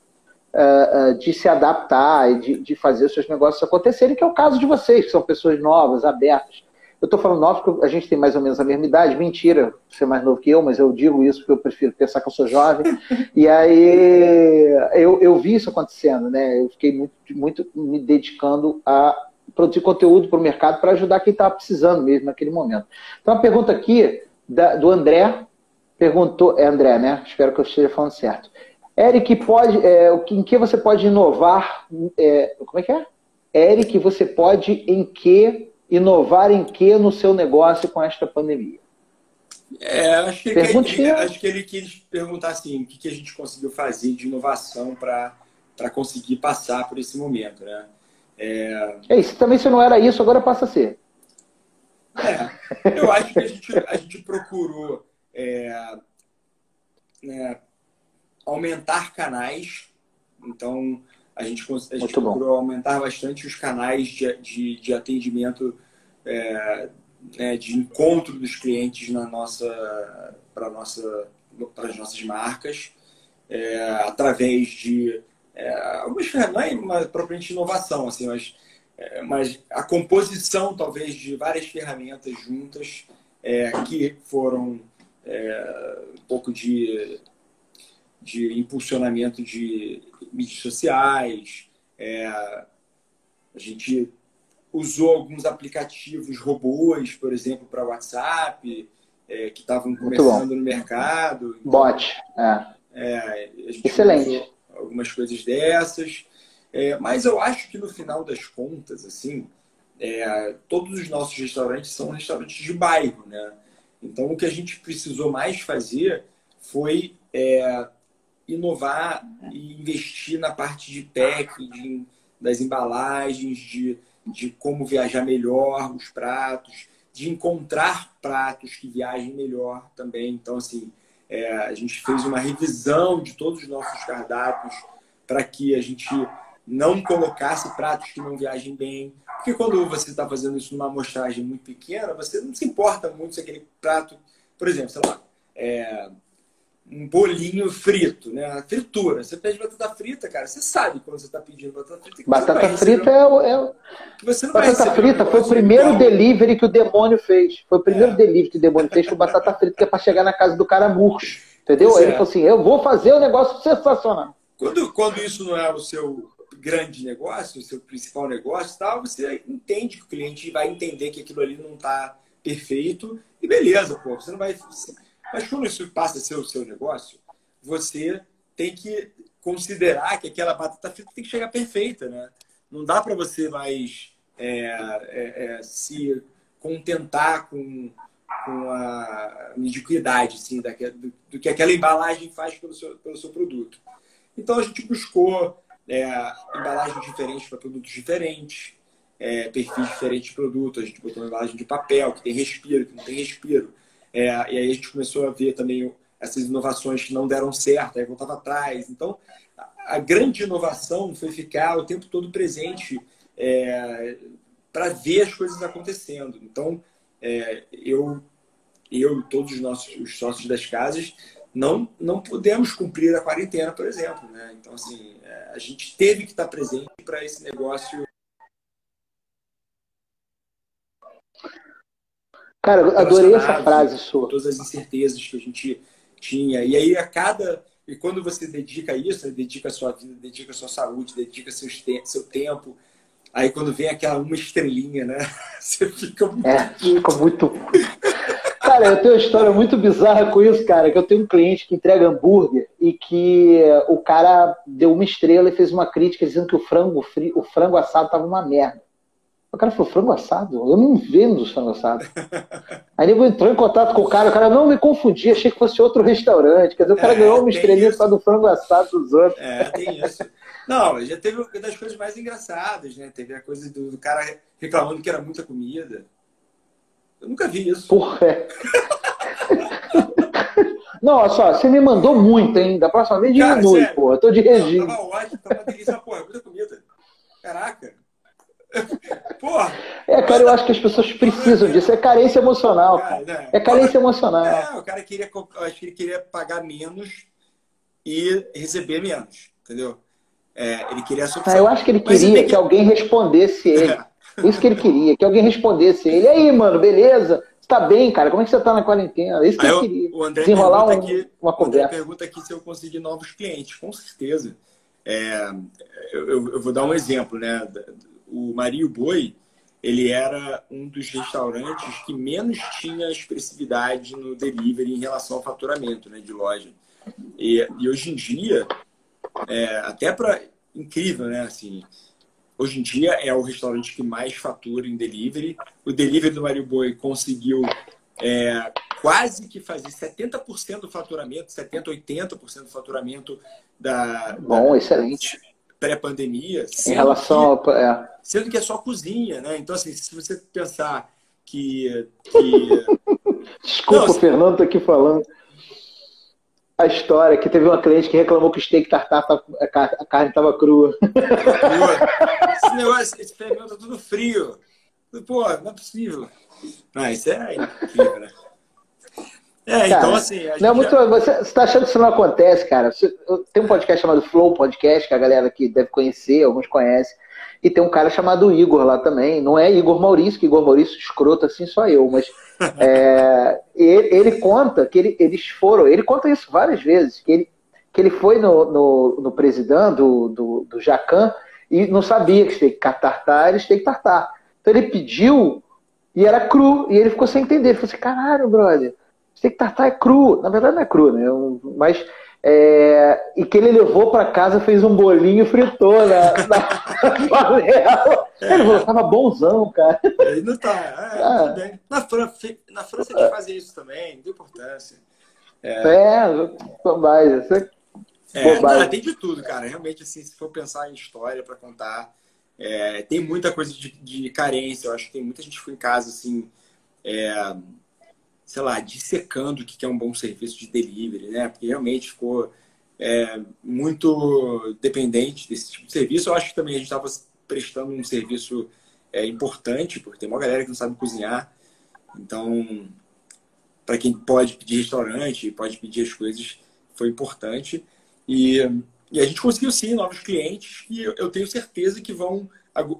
uh, de se adaptar e de, de fazer os seus negócios acontecerem, que é o caso de vocês, que são pessoas novas, abertas. Eu estou falando novo porque a gente tem mais ou menos a mesma idade. Mentira, você é mais novo que eu, mas eu digo isso porque eu prefiro pensar que eu sou jovem. e aí eu, eu vi isso acontecendo, né? Eu fiquei muito, muito me dedicando a produzir conteúdo para o mercado para ajudar quem estava precisando mesmo naquele momento. Então a pergunta aqui da, do André perguntou, é André, né? Espero que eu esteja falando certo. Eric, pode, é, em que você pode inovar? É, como é que é? Eric, você pode em que inovar em que no seu negócio com esta pandemia? É, acho, que ele, acho que ele quis perguntar assim, o que, que a gente conseguiu fazer de inovação para conseguir passar por esse momento, né? É... é isso também se não era isso, agora passa a ser. É, eu acho que a gente, a gente procurou é, né, aumentar canais, então a gente, a gente procurou aumentar bastante os canais de, de, de atendimento, é, né, de encontro dos clientes na nossa, para nossa, as nossas marcas, é, através de é, algumas ferramentas, não é uma propriamente inovação, assim, mas é, mas a composição, talvez, de várias ferramentas juntas é, que foram é, um pouco de, de impulsionamento de mídias sociais. É, a gente usou alguns aplicativos robôs, por exemplo, para WhatsApp, é, que estavam começando no mercado. Então, Bot. É. É, Excelente. Algumas coisas dessas. É, mas eu acho que no final das contas, assim, é, todos os nossos restaurantes são restaurantes de bairro, né? Então o que a gente precisou mais fazer foi é, inovar e investir na parte de packaging, das embalagens, de, de como viajar melhor os pratos, de encontrar pratos que viajem melhor também. Então, assim, é, a gente fez uma revisão de todos os nossos cardápios para que a gente não colocasse pratos que não viajem bem. Porque quando você está fazendo isso numa amostragem muito pequena, você não se importa muito se aquele prato, por exemplo, sei lá, é, um bolinho frito, né? Fritura. Você pede batata frita, cara. Você sabe quando você está pedindo batata frita. batata frita é o. É... você não batata frita foi o primeiro delivery que o demônio fez. Foi o primeiro é. delivery que o demônio fez foi batata frita, que é para chegar na casa do cara murcho. Entendeu? Aí ele é. falou assim: eu vou fazer um negócio sensacional. Quando, quando isso não é o seu grande negócio, o seu principal negócio, tal, você entende que o cliente vai entender que aquilo ali não está perfeito e beleza, pô. Você não vai mas quando isso passa a ser o seu negócio, você tem que considerar que aquela batata frita tem que chegar perfeita, né? Não dá para você mais é, é, é, se contentar com, com a mediocridade assim, do, do, que aquela embalagem faz pelo seu, pelo seu produto. Então a gente buscou é, embalagens diferentes para produtos diferentes, é, perfis diferentes de produto. A gente botou uma embalagem de papel que tem respiro, que não tem respiro. É, e aí a gente começou a ver também essas inovações que não deram certo, aí voltava atrás. Então, a grande inovação foi ficar o tempo todo presente é, para ver as coisas acontecendo. Então, é, eu, eu e todos os nossos os sócios das casas não, não pudemos cumprir a quarentena, por exemplo. Né? Então, assim, é, a gente teve que estar presente para esse negócio Cara, eu adorei essa frase sua. Todas as incertezas que a gente tinha. E aí, a cada. E quando você dedica isso, dedica a sua vida, dedica a sua saúde, dedica seu, seu tempo. Aí, quando vem aquela uma estrelinha, né? Você fica muito. É, fica muito. Cara, eu tenho uma história muito bizarra com isso, cara. Que eu tenho um cliente que entrega hambúrguer e que o cara deu uma estrela e fez uma crítica dizendo que o frango, frio, o frango assado tava uma merda. O cara falou, frango assado? Eu não vendo frango assado. Aí ele entrou em contato com o cara, o cara não me confundia, achei que fosse outro restaurante. Quer dizer, o cara é, ganhou uma estrelinha só do frango assado dos outros. É, tem isso. Não, já teve uma das coisas mais engraçadas, né? Teve a coisa do, do cara reclamando que era muita comida. Eu nunca vi isso. Porra. É. Não, olha só, você me mandou muito, hein? Da próxima vez diminui, pô. Eu tô de regime. Não, tava ótimo, tava delícia, porra, muita comida. Caraca. Porra! É, cara, eu acho que as pessoas precisam disso. É carência emocional, cara. É carência emocional. É, o cara queria, acho que ele queria pagar menos e receber menos, entendeu? É, ele queria ah, Eu acho que ele queria que... que... alguém respondesse ele. É. Isso que ele queria, que alguém respondesse ele. E aí, mano, beleza? Você tá bem, cara? Como é que você tá na quarentena? Isso que ele queria. O André Desenrolar um, aqui, uma conversa. Pergunta aqui se eu conseguir novos clientes. Com certeza. É, eu, eu, vou dar um exemplo, né? O Mario Boi, ele era um dos restaurantes que menos tinha expressividade no delivery em relação ao faturamento né, de loja. E, e hoje em dia, é, até para incrível, né? Assim, hoje em dia é o restaurante que mais fatura em delivery. O delivery do Mario Boi conseguiu é, quase que fazer 70% do faturamento, 70%, 80% do faturamento da. Bom, da, excelente pré-pandemia. Em relação que, é. Sendo que é só cozinha, né? Então, assim, se você pensar que. que... Desculpa, Não, o Fernando tá aqui falando. A história que teve uma cliente que reclamou que o steak tartar a carne estava crua. crua. Esse negócio, esse fermento tá tudo frio. Pô, não é possível. Não, isso é incrível, né? É, cara, então assim. não, é muito, já... Você está achando que isso não acontece, cara? Tem um podcast chamado Flow Podcast, que a galera aqui deve conhecer, alguns conhecem. E tem um cara chamado Igor lá também. Não é Igor Maurício, que Igor Maurício escroto assim, só eu, mas é, ele, ele, conta que ele, eles foram, ele conta isso várias vezes, que ele, que ele foi no, no, no presidente do, do, do Jacan e não sabia que tem que tartar, eles têm que tartar. Então ele pediu e era cru, e ele ficou sem entender. Ele falou assim: caralho, brother, tem que tartar é cru. Na verdade não é cru, né? Mas é, e que ele levou para casa, fez um bolinho e fritou na, na panela. Ele falou, tava bonzão, cara. Ele não tá. É, ah. na, França, na França eles fazem isso também, tem importância. É, é bobagem. É, não, tem de tudo, cara. Realmente, assim, se for pensar em história para contar, é, tem muita coisa de, de, carência. Eu acho que tem muita gente que foi em casa, assim, é, sei lá, dissecando o que é um bom serviço de delivery, né? Porque realmente ficou é, muito dependente desse tipo de serviço. Eu acho que também a gente estava prestando um serviço é, importante, porque tem uma galera que não sabe cozinhar. Então, para quem pode pedir restaurante, pode pedir as coisas, foi importante. E, e a gente conseguiu sim novos clientes que eu tenho certeza que vão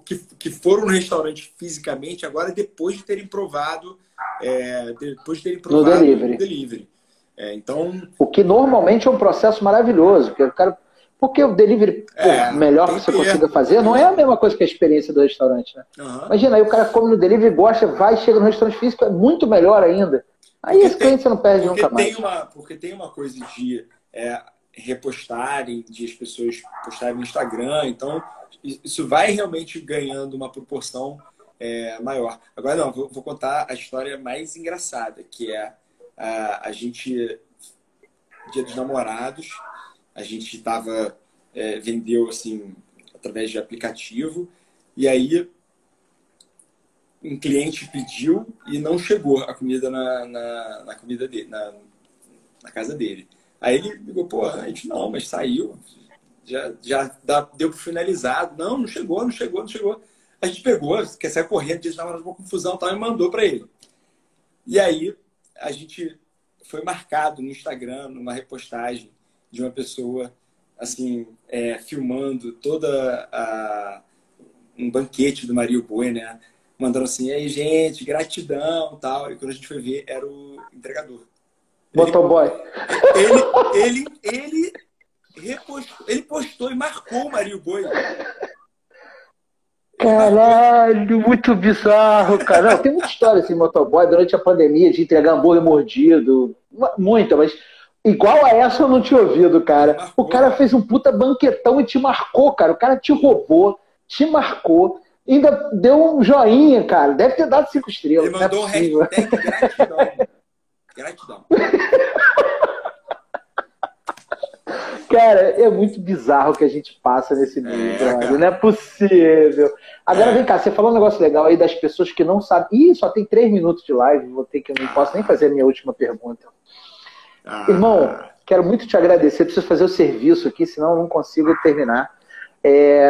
que, que foram no restaurante fisicamente agora depois de terem provado é, depois de terem provado no delivery. delivery. É, então, o que normalmente é um processo maravilhoso, porque o cara porque o delivery é, melhor que você ter. consiga fazer não é a mesma coisa que a experiência do restaurante, né? Uhum. Imagina, aí o cara come no delivery, gosta, vai, chega no restaurante físico, é muito melhor ainda. Aí porque esse tem, cliente você não perde nunca mais. Uma, porque tem uma coisa de é, repostarem, de as pessoas postarem no Instagram, então isso vai realmente ganhando uma proporção é, maior. Agora não, vou, vou, contar a história mais engraçada, que é a, a gente dia dos namorados, a gente tava é, vendeu assim através de aplicativo e aí um cliente pediu e não chegou a comida na, na, na comida dele, na, na, casa dele. Aí ele ligou, pô, a gente não, mas saiu, já, já dá, deu para finalizado. Não, não chegou, não chegou, não chegou. A gente pegou, quer sair correndo, disse, estava uma confusão tal, e mandou para ele. E aí, a gente foi marcado no Instagram, numa repostagem de uma pessoa, assim, é, filmando toda a, um banquete do Mario Boi, né? Mandando assim, aí, gente, gratidão tal. E quando a gente foi ver, era o entregador. Motoboy. Ele, ele, ele, repostou, ele postou e marcou o Mario Boi. Caralho, muito bizarro, cara. Não, tem muita história assim, motoboy, durante a pandemia, de entregar hambúrguer mordido. Muita, mas igual a essa eu não tinha ouvido, cara. O cara fez um puta banquetão e te marcou, cara. O cara te roubou, te marcou, ainda deu um joinha, cara. Deve ter dado cinco estrelas. Ele mandou é um hashtag gratidão. gratidão. Cara, é muito bizarro que a gente passa nesse meio, é, Não é possível. Agora é. vem cá, você falou um negócio legal aí das pessoas que não sabem. Ih, só tem três minutos de live, vou ter que eu não posso nem fazer a minha última pergunta. Ah. Irmão, quero muito te agradecer. Preciso fazer o serviço aqui, senão eu não consigo terminar. É...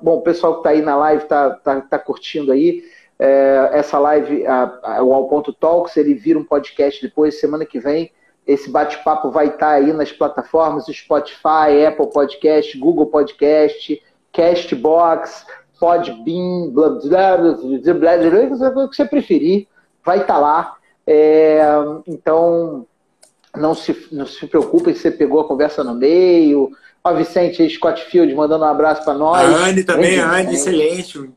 Bom, o pessoal que está aí na live está tá, tá curtindo aí. É... essa live, a, a, o All Ponto Talks, ele vira um podcast depois, semana que vem esse bate-papo vai estar aí nas plataformas Spotify, Apple Podcast, Google Podcast, Castbox, Podbean, blá, blá, blá, blá, o que você preferir, vai estar lá. É, então, não se, não se preocupem se você pegou a conversa no meio. Ó, Vicente Scott Field mandando um abraço para nós. A Anne também, a Anne, excelente.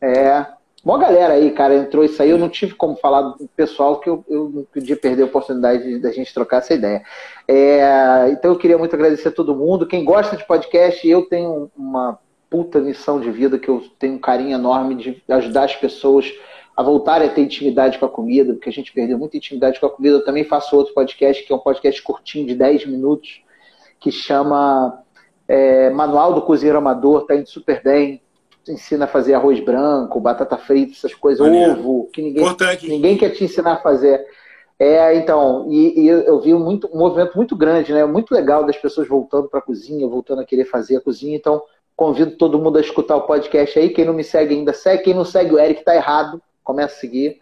É, uma galera aí, cara, entrou e saiu. Eu não tive como falar do pessoal que eu, eu não podia perder a oportunidade da gente trocar essa ideia. É, então eu queria muito agradecer a todo mundo. Quem gosta de podcast, eu tenho uma puta missão de vida que eu tenho um carinho enorme de ajudar as pessoas a voltarem a ter intimidade com a comida, porque a gente perdeu muita intimidade com a comida. Eu também faço outro podcast, que é um podcast curtinho de 10 minutos, que chama é, Manual do Cozinheiro Amador, tá indo super bem ensina a fazer arroz branco, batata frita, essas coisas, Maneiro. ovo, que ninguém, ninguém quer te ensinar a fazer. É, então, e, e eu vi muito, um movimento muito grande, né? Muito legal das pessoas voltando para a cozinha, voltando a querer fazer a cozinha. Então, convido todo mundo a escutar o podcast aí. Quem não me segue ainda, segue. Quem não segue o Eric, tá errado. Começa a seguir.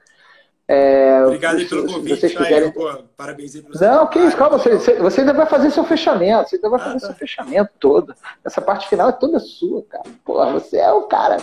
É, Obrigado pelo convite. Vocês quiserem... Pô, parabéns aí Não, que isso, calma, você, você ainda vai fazer seu fechamento, você ainda vai fazer ah, tá. seu fechamento todo. Essa parte final é toda sua, cara. Porra, você é o cara.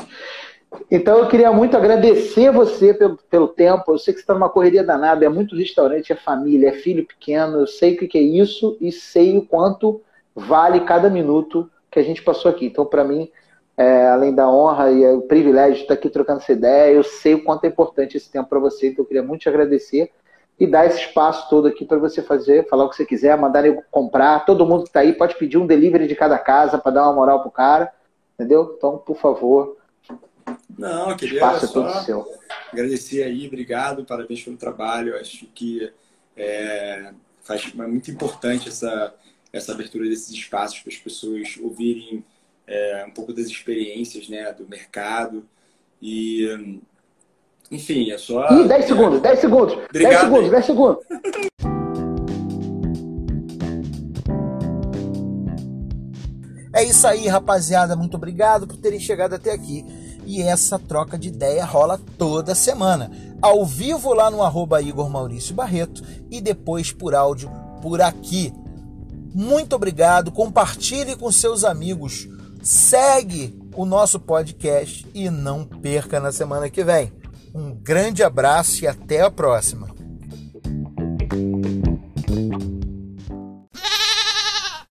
Então eu queria muito agradecer você pelo, pelo tempo. Eu sei que você está numa correria danada, é muito restaurante, é família, é filho pequeno. Eu sei o que é isso e sei o quanto vale cada minuto que a gente passou aqui. Então, para mim, é, além da honra e o privilégio de estar aqui trocando essa ideia, eu sei o quanto é importante esse tempo para você. Então, eu queria muito te agradecer e dar esse espaço todo aqui para você fazer, falar o que você quiser, mandar eu comprar. Todo mundo que está aí pode pedir um delivery de cada casa para dar uma moral pro cara, entendeu? Então, por favor não, eu queria Espaço só todo seu. agradecer aí, obrigado, parabéns pelo trabalho. Acho que é, faz, é muito importante essa, essa abertura desses espaços para as pessoas ouvirem é, um pouco das experiências né, do mercado. E, enfim, é só. Ih, 10 segundos, 10 segundos. Obrigado, 10 segundos, 10 segundos. É isso aí, rapaziada. Muito obrigado por terem chegado até aqui e essa troca de ideia rola toda semana, ao vivo lá no arroba Igor Maurício Barreto e depois por áudio por aqui. Muito obrigado, compartilhe com seus amigos, segue o nosso podcast e não perca na semana que vem. Um grande abraço e até a próxima.